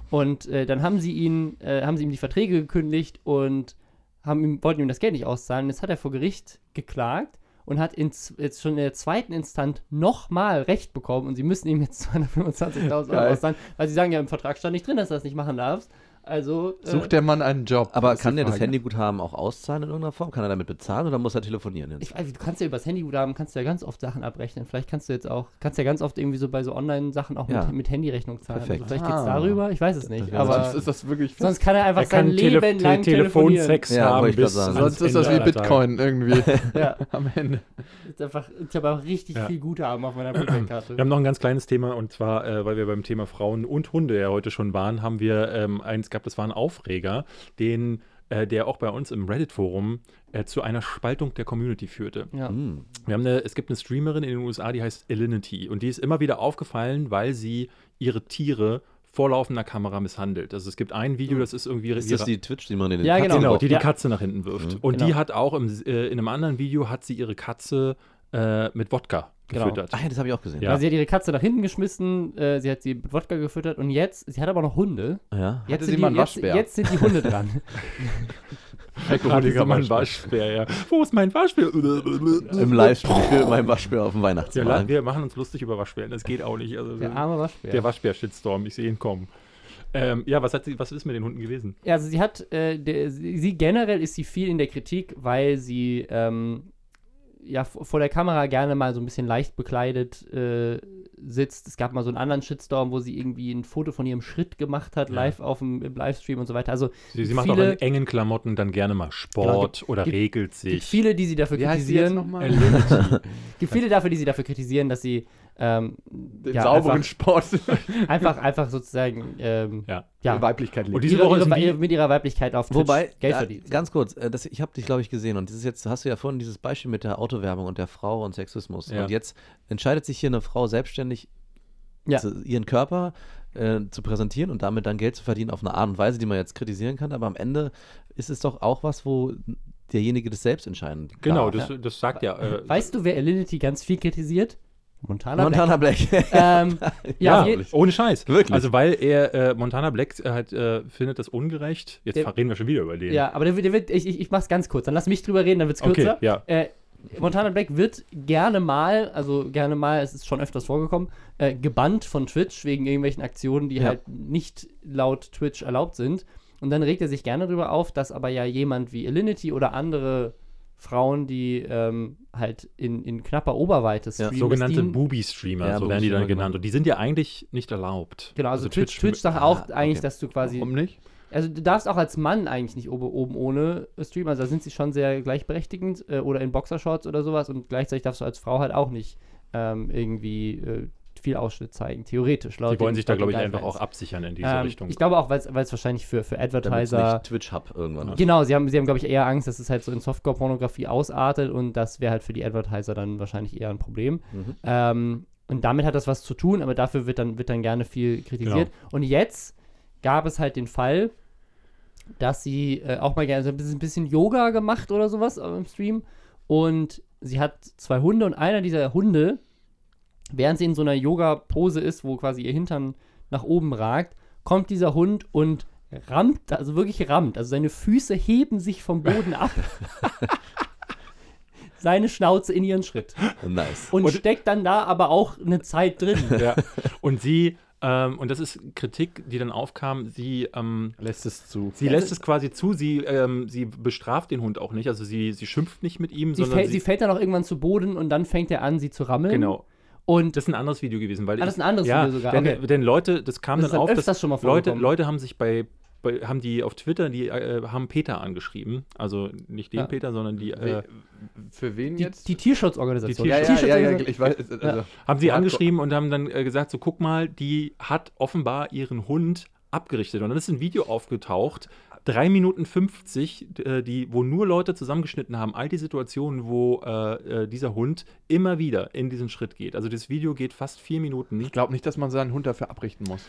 Und äh, dann haben sie ihn, äh, haben sie ihm die Verträge gekündigt und haben ihm, wollten ihm das Geld nicht auszahlen. Jetzt hat er vor Gericht geklagt und hat in, jetzt schon in der zweiten Instanz nochmal Recht bekommen und sie müssen ihm jetzt 225.000 Euro auszahlen, weil sie sagen ja im Vertrag stand nicht drin, dass du das nicht machen darfst. Also äh, Sucht der Mann einen Job? Aber kann der das. Handyguthaben auch auszahlen in irgendeiner Form? Kann er damit bezahlen oder muss er telefonieren jetzt? Ich weiß, du kannst ja übers Handyguthaben kannst du ja ganz oft Sachen abrechnen. Vielleicht kannst du jetzt auch, kannst ja ganz oft irgendwie so bei so Online-Sachen auch Ja. mit, mit Handyrechnung zahlen. Perfekt. Also vielleicht geht's Ah. darüber, ich weiß es nicht. das aber Sonst ist das wirklich sonst kann er einfach Er kann sein Tele Leben lang Te telefonieren. Telefonsex Ja, haben bis sagen. Sonst ist das wie. Bitcoin irgendwie Ja, am Ende. ist einfach, ich habe auch richtig Ja. viel Guthaben auf meiner Prepaid-Karte. Wir haben noch ein ganz kleines Thema und zwar, äh, weil wir beim Thema Frauen und Hunde ja heute schon waren, haben wir ähm, eins gehabt, das war ein Aufreger, den, äh, der auch bei uns im Reddit-Forum äh, zu einer Spaltung der Community führte. Ja. Hm. Wir haben eine, es gibt eine Streamerin in den USA, die heißt Elinity und die ist immer wieder aufgefallen, weil sie ihre Tiere vor laufender Kamera misshandelt. Also es gibt ein Video, das ist irgendwie Ist das die Twitch-Streamerin, die den Ja, Katzen genau. Genau, die die Ja. Katze nach hinten wirft. Mhm. Und die Genau. hat auch im, äh, in einem anderen Video hat sie ihre Katze äh, mit Wodka Genau. gefüttert. Ach ja, das habe ich auch gesehen. Ja. Also sie hat ihre Katze nach hinten geschmissen, äh, sie hat sie mit Wodka gefüttert und jetzt, sie hat aber noch Hunde. Ja. Jetzt, sind die, jetzt, Waschbär? jetzt sind die Hunde dran. Alkoholiker, mein Waschbär, ja. Wo ist mein Waschbär? Im Livestream mein Waschbär auf dem Ja, Weihnachtsmarkt. wir machen uns lustig über Waschbären, das geht auch nicht. Also, Der arme Waschbär. der Waschbär-Shitstorm, ich sehe ihn kommen. Ähm, ja, was, hat sie, was ist mit den Hunden gewesen? Ja, also sie hat, äh, der, sie, sie generell ist sie viel in der Kritik, weil sie ähm, ja vor der Kamera gerne mal so ein bisschen leicht bekleidet äh, sitzt. Es gab mal so einen anderen Shitstorm, wo sie irgendwie ein Foto von ihrem Schritt gemacht hat, Ja. live auf dem im Livestream und so weiter. Also Sie, sie macht auch in engen Klamotten dann gerne mal Sport oder gibt- regelt gibt sich. viele, die sie dafür Wie heißt die jetzt kritisieren. nochmal? Elinity. gibt viele dafür, die sie dafür kritisieren, dass sie ähm, Den ja, sauberen einfach, Sport. einfach, einfach sozusagen ähm, Ja. ja, Weiblichkeit Und liegt. diese Woche ihre, ihre, mit ihrer Weiblichkeit auf Twitch Wobei, Geld verdient. ganz kurz, äh, das, ich habe dich, glaube ich, gesehen und das ist jetzt, hast du ja vorhin dieses Beispiel mit der Autowerbung und der Frau und Sexismus. Ja. Und jetzt entscheidet sich hier eine Frau selbstständig, Ja. zu, ihren Körper äh, zu präsentieren und damit dann Geld zu verdienen auf eine Art und Weise, die man jetzt kritisieren kann. Aber am Ende ist es doch auch was, wo derjenige das selbst entscheiden Genau, darf. das, das sagt ja. Äh, Weißt du, wer Alinity ganz viel kritisiert? Montana, Montana Black. Black. Ähm, ja, Ja, ohne Scheiß. Wirklich? Also, weil er, äh, Montana Black äh, halt, äh, findet das ungerecht. Jetzt Der- reden wir schon wieder über den. ja, aber der, wird- der wird, ich, ich, ich mach's ganz kurz, dann lass mich drüber reden, dann wird's okay, kürzer. ja. Äh, Montana Black wird gerne mal, also gerne mal, es ist schon öfters vorgekommen, äh, gebannt von Twitch wegen irgendwelchen Aktionen, die Ja. halt nicht laut Twitch erlaubt sind. Und dann regt er sich gerne darüber auf, dass aber ja jemand wie Alinity oder andere Frauen, die ähm, halt in, in knapper Oberweite Ja, streamen, Sogenannte die- Booby-Streamer, Ja, so werden die dann genannt. genau. Und die sind ja eigentlich nicht erlaubt. Genau, also, Twitch, Twitch sagt Ah, auch eigentlich, okay. dass du quasi Warum nicht? Also du darfst auch als Mann eigentlich nicht oben, oben ohne streamen. Also da sind sie schon sehr gleichberechtigend äh, oder in Boxershorts oder sowas und gleichzeitig darfst du als Frau halt auch nicht ähm, irgendwie äh, viel Ausschnitt zeigen, theoretisch. laut Die wollen sich da, glaube ich, einfach auch absichern in dieser Ähm, Richtung. ich glaube auch, weil es wahrscheinlich für, für Advertiser. nicht Twitch-Hub irgendwann hat. Genau, sie haben, sie haben glaube ich, eher Angst, dass es halt so in Softcore-Pornografie ausartet und das wäre halt für die Advertiser dann wahrscheinlich eher ein Problem. Mhm. Ähm, und damit hat das was zu tun, aber dafür wird dann, wird dann gerne viel kritisiert. Genau. Und jetzt gab es halt den Fall, dass sie äh, auch mal gerne so ein bisschen, ein bisschen Yoga gemacht oder sowas äh, im Stream. Und sie hat zwei Hunde und einer dieser Hunde während sie in so einer Yoga-Pose ist, wo quasi ihr Hintern nach oben ragt, kommt dieser Hund und rammt, also wirklich rammt. Also seine Füße heben sich vom Boden ab. seine Schnauze in ihren Schritt. Nice. Und, Und- steckt dann da aber auch eine Zeit drin. Ja. Und sie, ähm, und das ist Kritik, die dann aufkam, sie, ähm, Lässt es zu. sie lässt es quasi zu, sie, ähm, sie bestraft den Hund auch nicht, also sie, sie schimpft nicht mit ihm, Sie, sondern fällt, sie, sie fällt dann auch irgendwann zu Boden und dann fängt er an, sie zu rammeln. genau. Und Das ist ein anderes Video gewesen, weil Ah, das ich- ist ein anderes ja, Video sogar, Denn, okay. denn Leute, das kam Das dann auf, dass schon mal Leute. Leute haben sich bei, bei haben die auf Twitter, die äh, haben Peter angeschrieben, also nicht den Ja. Peter, sondern die äh, Für wen die, jetzt? die Tierschutzorganisation. Die ja, ja, Tierschutzorganisation- ja, ja, ich weiß. Also, haben sie angeschrieben und haben dann äh, gesagt, so guck mal, die hat offenbar ihren Hund abgerichtet. Und dann ist ein Video aufgetaucht, 3 Minuten 50, äh, die, wo nur Leute zusammengeschnitten haben, all die Situationen, wo äh, äh, dieser Hund immer wieder in diesen Schritt geht. Also das Video geht fast vier Minuten. Ich glaube nicht, dass man seinen Hund dafür abrichten muss.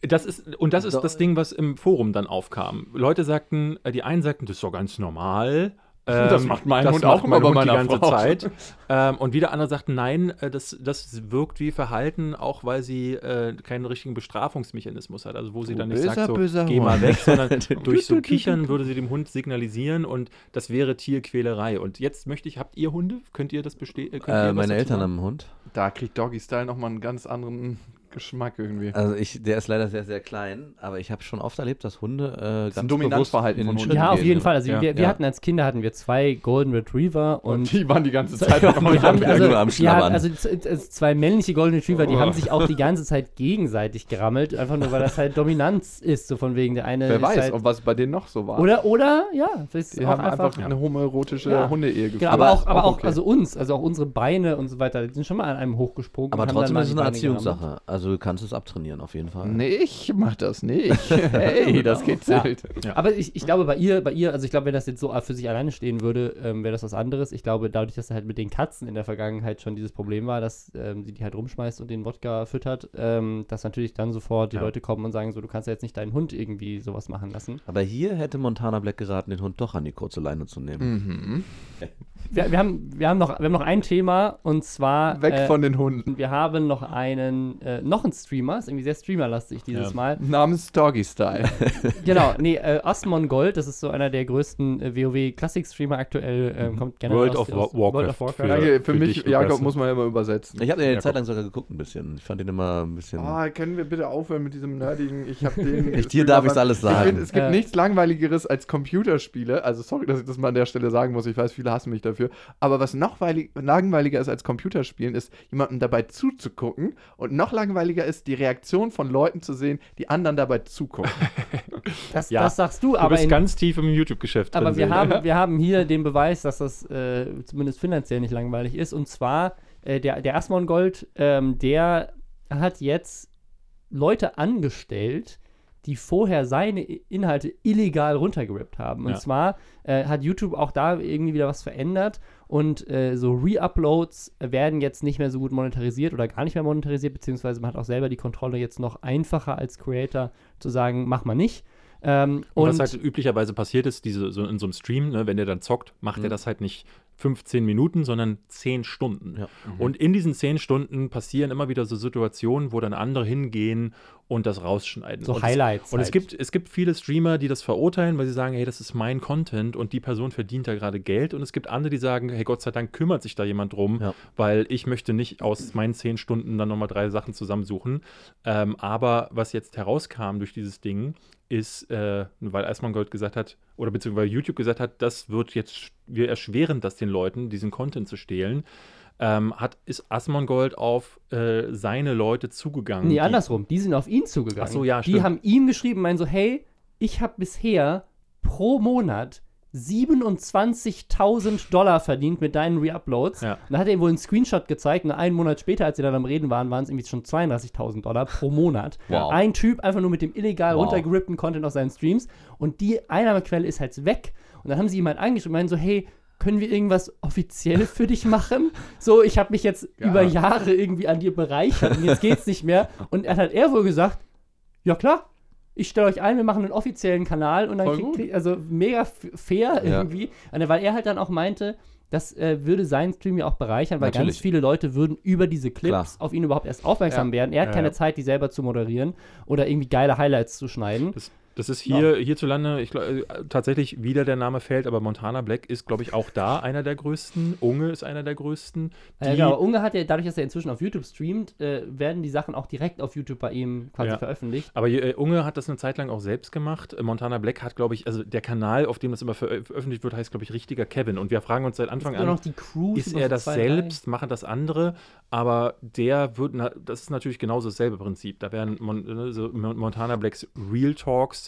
Das ist, und das ist Doch. das Ding, was im Forum dann aufkam. Leleute sagten, äh, die einen sagten, das ist doch ganz normal. Das Ähm, macht mein das Hund macht auch immer bei Hund die meiner ganze Frau. Zeit. ähm, und wieder andere sagten, nein, äh, das, das wirkt wie Verhalten, auch weil sie äh, keinen richtigen Bestrafungsmechanismus hat. Also wo sie Du dann nicht böser, sagt, so, böser geh mal weg, sondern durch so Kichern würde sie dem Hund signalisieren und das wäre Tierquälerei. Und jetzt möchte ich, habt ihr Hunde? Könnt ihr das bestehen? Äh, meine Eltern haben einen Hund. Da kriegt Doggy Style nochmal einen ganz anderen Geschmack irgendwie. Also ich, der ist leider sehr, sehr klein, aber ich habe schon oft erlebt, dass Hunde äh, ein ganz Dominanzverhalten bewusst in von den Hunden. Ja, auf jeden Fall. Also Ja. wir, wir Ja. hatten als Kinder hatten wir zwei Golden Retriever und, Und die waren die ganze Zeit noch die haben, also, am ja, Schlabbern. also zwei männliche Golden Retriever, die Oh. haben sich auch die ganze Zeit gegenseitig gerammelt, einfach nur weil das halt Dominanz ist, so von wegen der eine Wer weiß, halt, ob was bei denen noch so war. oder oder ja, das ist die auch haben einfach, eine homoerotische Ja. Hunde-Ehe geführt. Genau, aber auch, aber auch okay. also uns, also auch unsere Beine und so weiter, die sind schon mal an einem hochgesprungen. Aber trotzdem ist es eine. Erziehungssache. Also du kannst es abtrainieren, auf jeden Fall. Nee, ich mach das nicht. Hey, das kitzelt. Aber ich, ich glaube, bei ihr, bei ihr, also ich glaube, wenn das jetzt so für sich alleine stehen würde, ähm, wäre das was anderes. Ich glaube, dadurch, dass er halt mit den Katzen in der Vergangenheit schon dieses Problem war, dass ähm, sie die halt rumschmeißt und den Wodka füttert, ähm, dass natürlich dann sofort die Ja. Leute kommen und sagen, so, du kannst ja jetzt nicht deinen Hund irgendwie sowas machen lassen. Aber hier hätte Montana Black geraten, den Hund doch an die kurze Leine zu nehmen. Mhm. Wir, wir, haben, wir, haben noch, wir haben noch ein Thema und zwar. Weg äh, von den Hunden. Wir haben noch einen, äh, noch einen Streamer, ist irgendwie sehr streamerlastig dieses Ja. Mal. Namens Doggy Style. Genau, nee, äh, Asmon Gold, das ist so einer der größten äh, WoW-Klassik-Streamer aktuell, ähm, kommt gerne World aus, of aus Wa- World of Warcraft. Warcraft. Danke, für, für mich, dich, Jakob, muss man ja immer übersetzen. Ich habe eine Ja, Zeit lang sogar geguckt ein bisschen. Ich fand den immer ein bisschen. Oh, können wir bitte aufhören mit diesem nerdigen, ich habe den... Ich- dir darf ich's alles Ich sagen. find, es gibt Äh. nichts langweiligeres als Computerspiele. Also sorry, dass ich das mal an der Stelle sagen muss. Ich weiß, viele hassen mich dafür. Aber was noch weilig, langweiliger ist als Computerspielen, ist, jemandem dabei zuzugucken. Und noch langweiliger ist, die Reaktion von Leuten zu sehen, die anderen dabei zugucken. Das, Ja, das sagst du, Du aber, bist in, ganz tief im YouTube-Geschäft aber drin. wir, haben, wir haben hier den Beweis, dass das äh, zumindest finanziell nicht langweilig ist. Und zwar, äh, der, der Asmon Gold, ähm, der hat jetzt Leute angestellt, die vorher seine Inhalte illegal runtergerippt haben. Und Ja. zwar äh, hat YouTube auch da irgendwie wieder was verändert und äh, so Re-Uploads werden jetzt nicht mehr so gut monetarisiert oder gar nicht mehr monetarisiert, beziehungsweise man hat auch selber die Kontrolle jetzt noch einfacher als Creator zu sagen, mach mal nicht. Ähm, Und, und was halt üblicherweise passiert ist, diese, so in so einem Stream, ne, wenn der dann zockt, macht er Mhm. das halt nicht 15 Minuten, sondern 10 Stunden. Ja. Und in diesen 10 Stunden passieren immer wieder so Situationen, wo dann andere hingehen und das rausschneiden. so und es, Highlights. und es halt. gibt, es gibt viele Streamer, die das verurteilen, weil sie sagen, hey, das ist mein Content und die Person verdient da gerade Geld. Und es gibt andere, die sagen, hey, Gott sei Dank kümmert sich da jemand drum, Ja. weil ich möchte nicht aus meinen 10 Stunden dann nochmal drei Sachen zusammensuchen. Ähm, aber was jetzt herauskam durch dieses Ding, ist, äh, weil Eismangold gesagt hat, oder beziehungsweise YouTube gesagt hat, das wird jetzt, wir erschweren das den Leuten, diesen Content zu stehlen, ähm, hat, ist Asmongold auf äh, seine Leute zugegangen. Nee, die- andersrum. Die sind auf ihn zugegangen. Ach so, ja, Die stimmt. haben ihm geschrieben, meinen so, hey, ich habe bisher pro Monat 27.000 Dollar verdient mit deinen Reuploads. Ja. Und dann hat er ihm wohl einen Screenshot gezeigt und einen Monat später, als sie dann am Reden waren, waren es irgendwie schon 32.000 Dollar pro Monat. Wow. Ein Typ einfach nur mit dem illegal Wow. runtergerippten Content aus seinen Streams und die Einnahmequelle ist halt weg. Und dann haben sie ihm halt angeschrieben, meinen so, hey, können wir irgendwas offiziell für dich machen? So, ich habe mich jetzt Ja. über Jahre irgendwie an dir bereichert und jetzt geht's nicht mehr. Und er hat er wohl gesagt, ja klar, ich stelle euch ein, wir machen einen offiziellen Kanal und dann Voll kriegt, also mega fair Ja. irgendwie. Und weil er halt dann auch meinte, das äh, würde seinen Stream ja auch bereichern, weil ganz Natürlich. viele Leute würden über diese Clips Klar. auf ihn überhaupt erst aufmerksam Ja. werden. Er hat Ja, keine ja. Zeit, die selber zu moderieren oder irgendwie geile Highlights zu schneiden. Das, das ist hier hierzulande, ich glaube, tatsächlich wieder der Name fällt, aber Montana Black ist, glaube ich, auch da einer der größten. Unge ist einer der größten. Ja, genau. aber Unge hat ja, dadurch, dass er inzwischen auf YouTube streamt, äh, werden die Sachen auch direkt auf YouTube bei ihm quasi Ja. veröffentlicht. Aber äh, Unge hat das eine Zeit lang auch selbst gemacht. Äh, Montana Black hat, glaube ich, also der Kanal, auf dem das immer verö- veröffentlicht wird, heißt, glaube ich, richtiger Kevin. Und wir fragen uns seit Anfang Nur an, noch die Crew. ist er das selbst, machen das andere, aber der wird, na, das ist natürlich genauso dasselbe Prinzip. Da werden Mon, so Mon- Montana Blacks Real Talks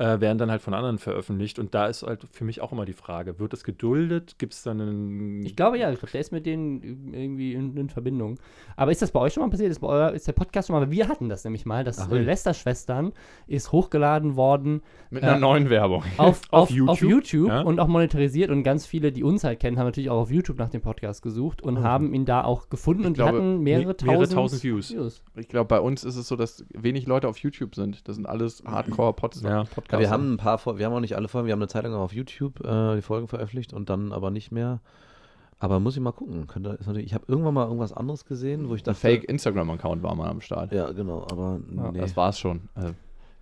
äh, werden dann halt von anderen veröffentlicht und da ist halt für mich auch immer die Frage, wird das geduldet? Gibt es dann einen... Ich glaube ja, ich glaube, der ist mit denen irgendwie in, in Verbindung. Aber ist das bei euch schon mal passiert? Ist, bei euer, ist der Podcast schon mal? Wir hatten das nämlich mal. Das äh, Lester-Schwestern ist hochgeladen worden Mit einer Äh, neuen Werbung. auf, Auf auf, YouTube, auf YouTube ja. und auch monetarisiert. Und ganz viele, die uns halt kennen, haben natürlich auch auf YouTube nach dem Podcast gesucht und haben ihn da auch gefunden. Und glaube, die hatten mehrere, me- mehrere tausend, tausend Views. Ich glaube, bei uns ist es so, dass wenig Leute auf YouTube sind. Das sind alles Hardcore-Podcasts. Ja. Ja, wir haben ein paar, Fol- wir haben auch nicht alle Folgen, wir haben eine Zeit lang auch auf YouTube äh, die Folgen veröffentlicht und dann aber nicht mehr. Aber muss ich mal gucken. Ich habe irgendwann mal irgendwas anderes gesehen, wo ich ein dachte, Fake-Instagram-Account war mal am Start. Ja, genau, aber Ja, nee. Das war's schon. Äh,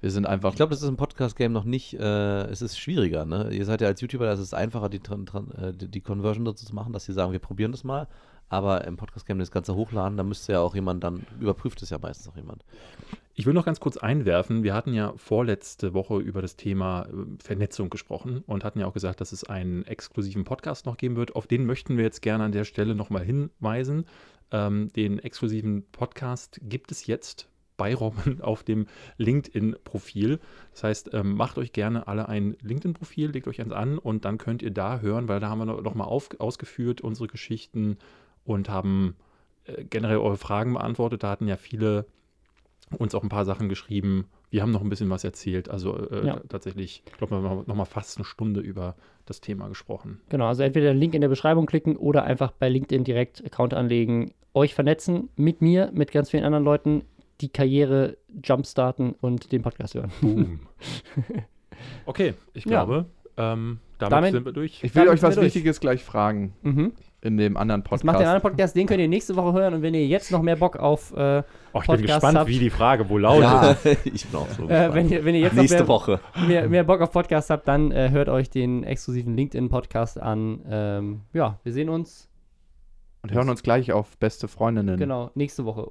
wir sind einfach. Ich glaube, das ist im Podcast-Game noch nicht, äh, es ist schwieriger, ne? Ihr seid ja als YouTuber, da ist es einfacher, die, äh, die, die Conversion dazu zu machen, dass sie sagen, wir probieren das mal. Aber im Podcast-Game das Ganze hochladen, da müsste ja auch jemand dann, überprüft es ja meistens auch jemand. Ich will noch ganz kurz einwerfen, wir hatten ja vorletzte Woche über das Thema äh, Vernetzung gesprochen und hatten ja auch gesagt, dass es einen exklusiven Podcast noch geben wird. Auf den möchten wir jetzt gerne an der Stelle nochmal hinweisen. Ähm, den exklusiven Podcast gibt es jetzt bei Robin auf dem LinkedIn-Profil. Das heißt, ähm, macht euch gerne alle ein LinkedIn-Profil, legt euch eins an und dann könnt ihr da hören, weil da haben wir noch, noch mal auf, ausgeführt unsere Geschichten und haben äh, generell eure Fragen beantwortet. Da hatten ja viele uns auch ein paar Sachen geschrieben. Wir haben noch ein bisschen was erzählt. Also äh, Ja. tatsächlich, ich glaube, wir haben noch mal fast eine Stunde über das Thema gesprochen. Genau, also entweder den Link in der Beschreibung klicken oder einfach bei LinkedIn direkt Account anlegen, euch vernetzen mit mir, mit ganz vielen anderen Leuten, die Karriere jumpstarten und den Podcast hören. Boom. okay, ich Ja. glaube, ähm, damit, Damit- sind wir durch. ich will Damit euch was. Wichtiges gleich fragen Mhm. In dem anderen Das Podcast. macht der andere Podcast, den könnt ihr nächste Woche hören und wenn ihr jetzt noch mehr Bock auf, äh, Oh, ich bin Podcast gespannt, habt. wie die Frage wohl lautet. Ja, ich bin auch so. äh, gespannt. wenn, ihr, wenn ihr jetzt noch Nächste mehr, Woche. mehr, mehr Bock auf Podcast habt, dann äh, hört euch den exklusiven LinkedIn-Podcast an. Ähm, ja, wir sehen uns Und hören uns gleich auf beste Freundinnen. genau nächste Woche.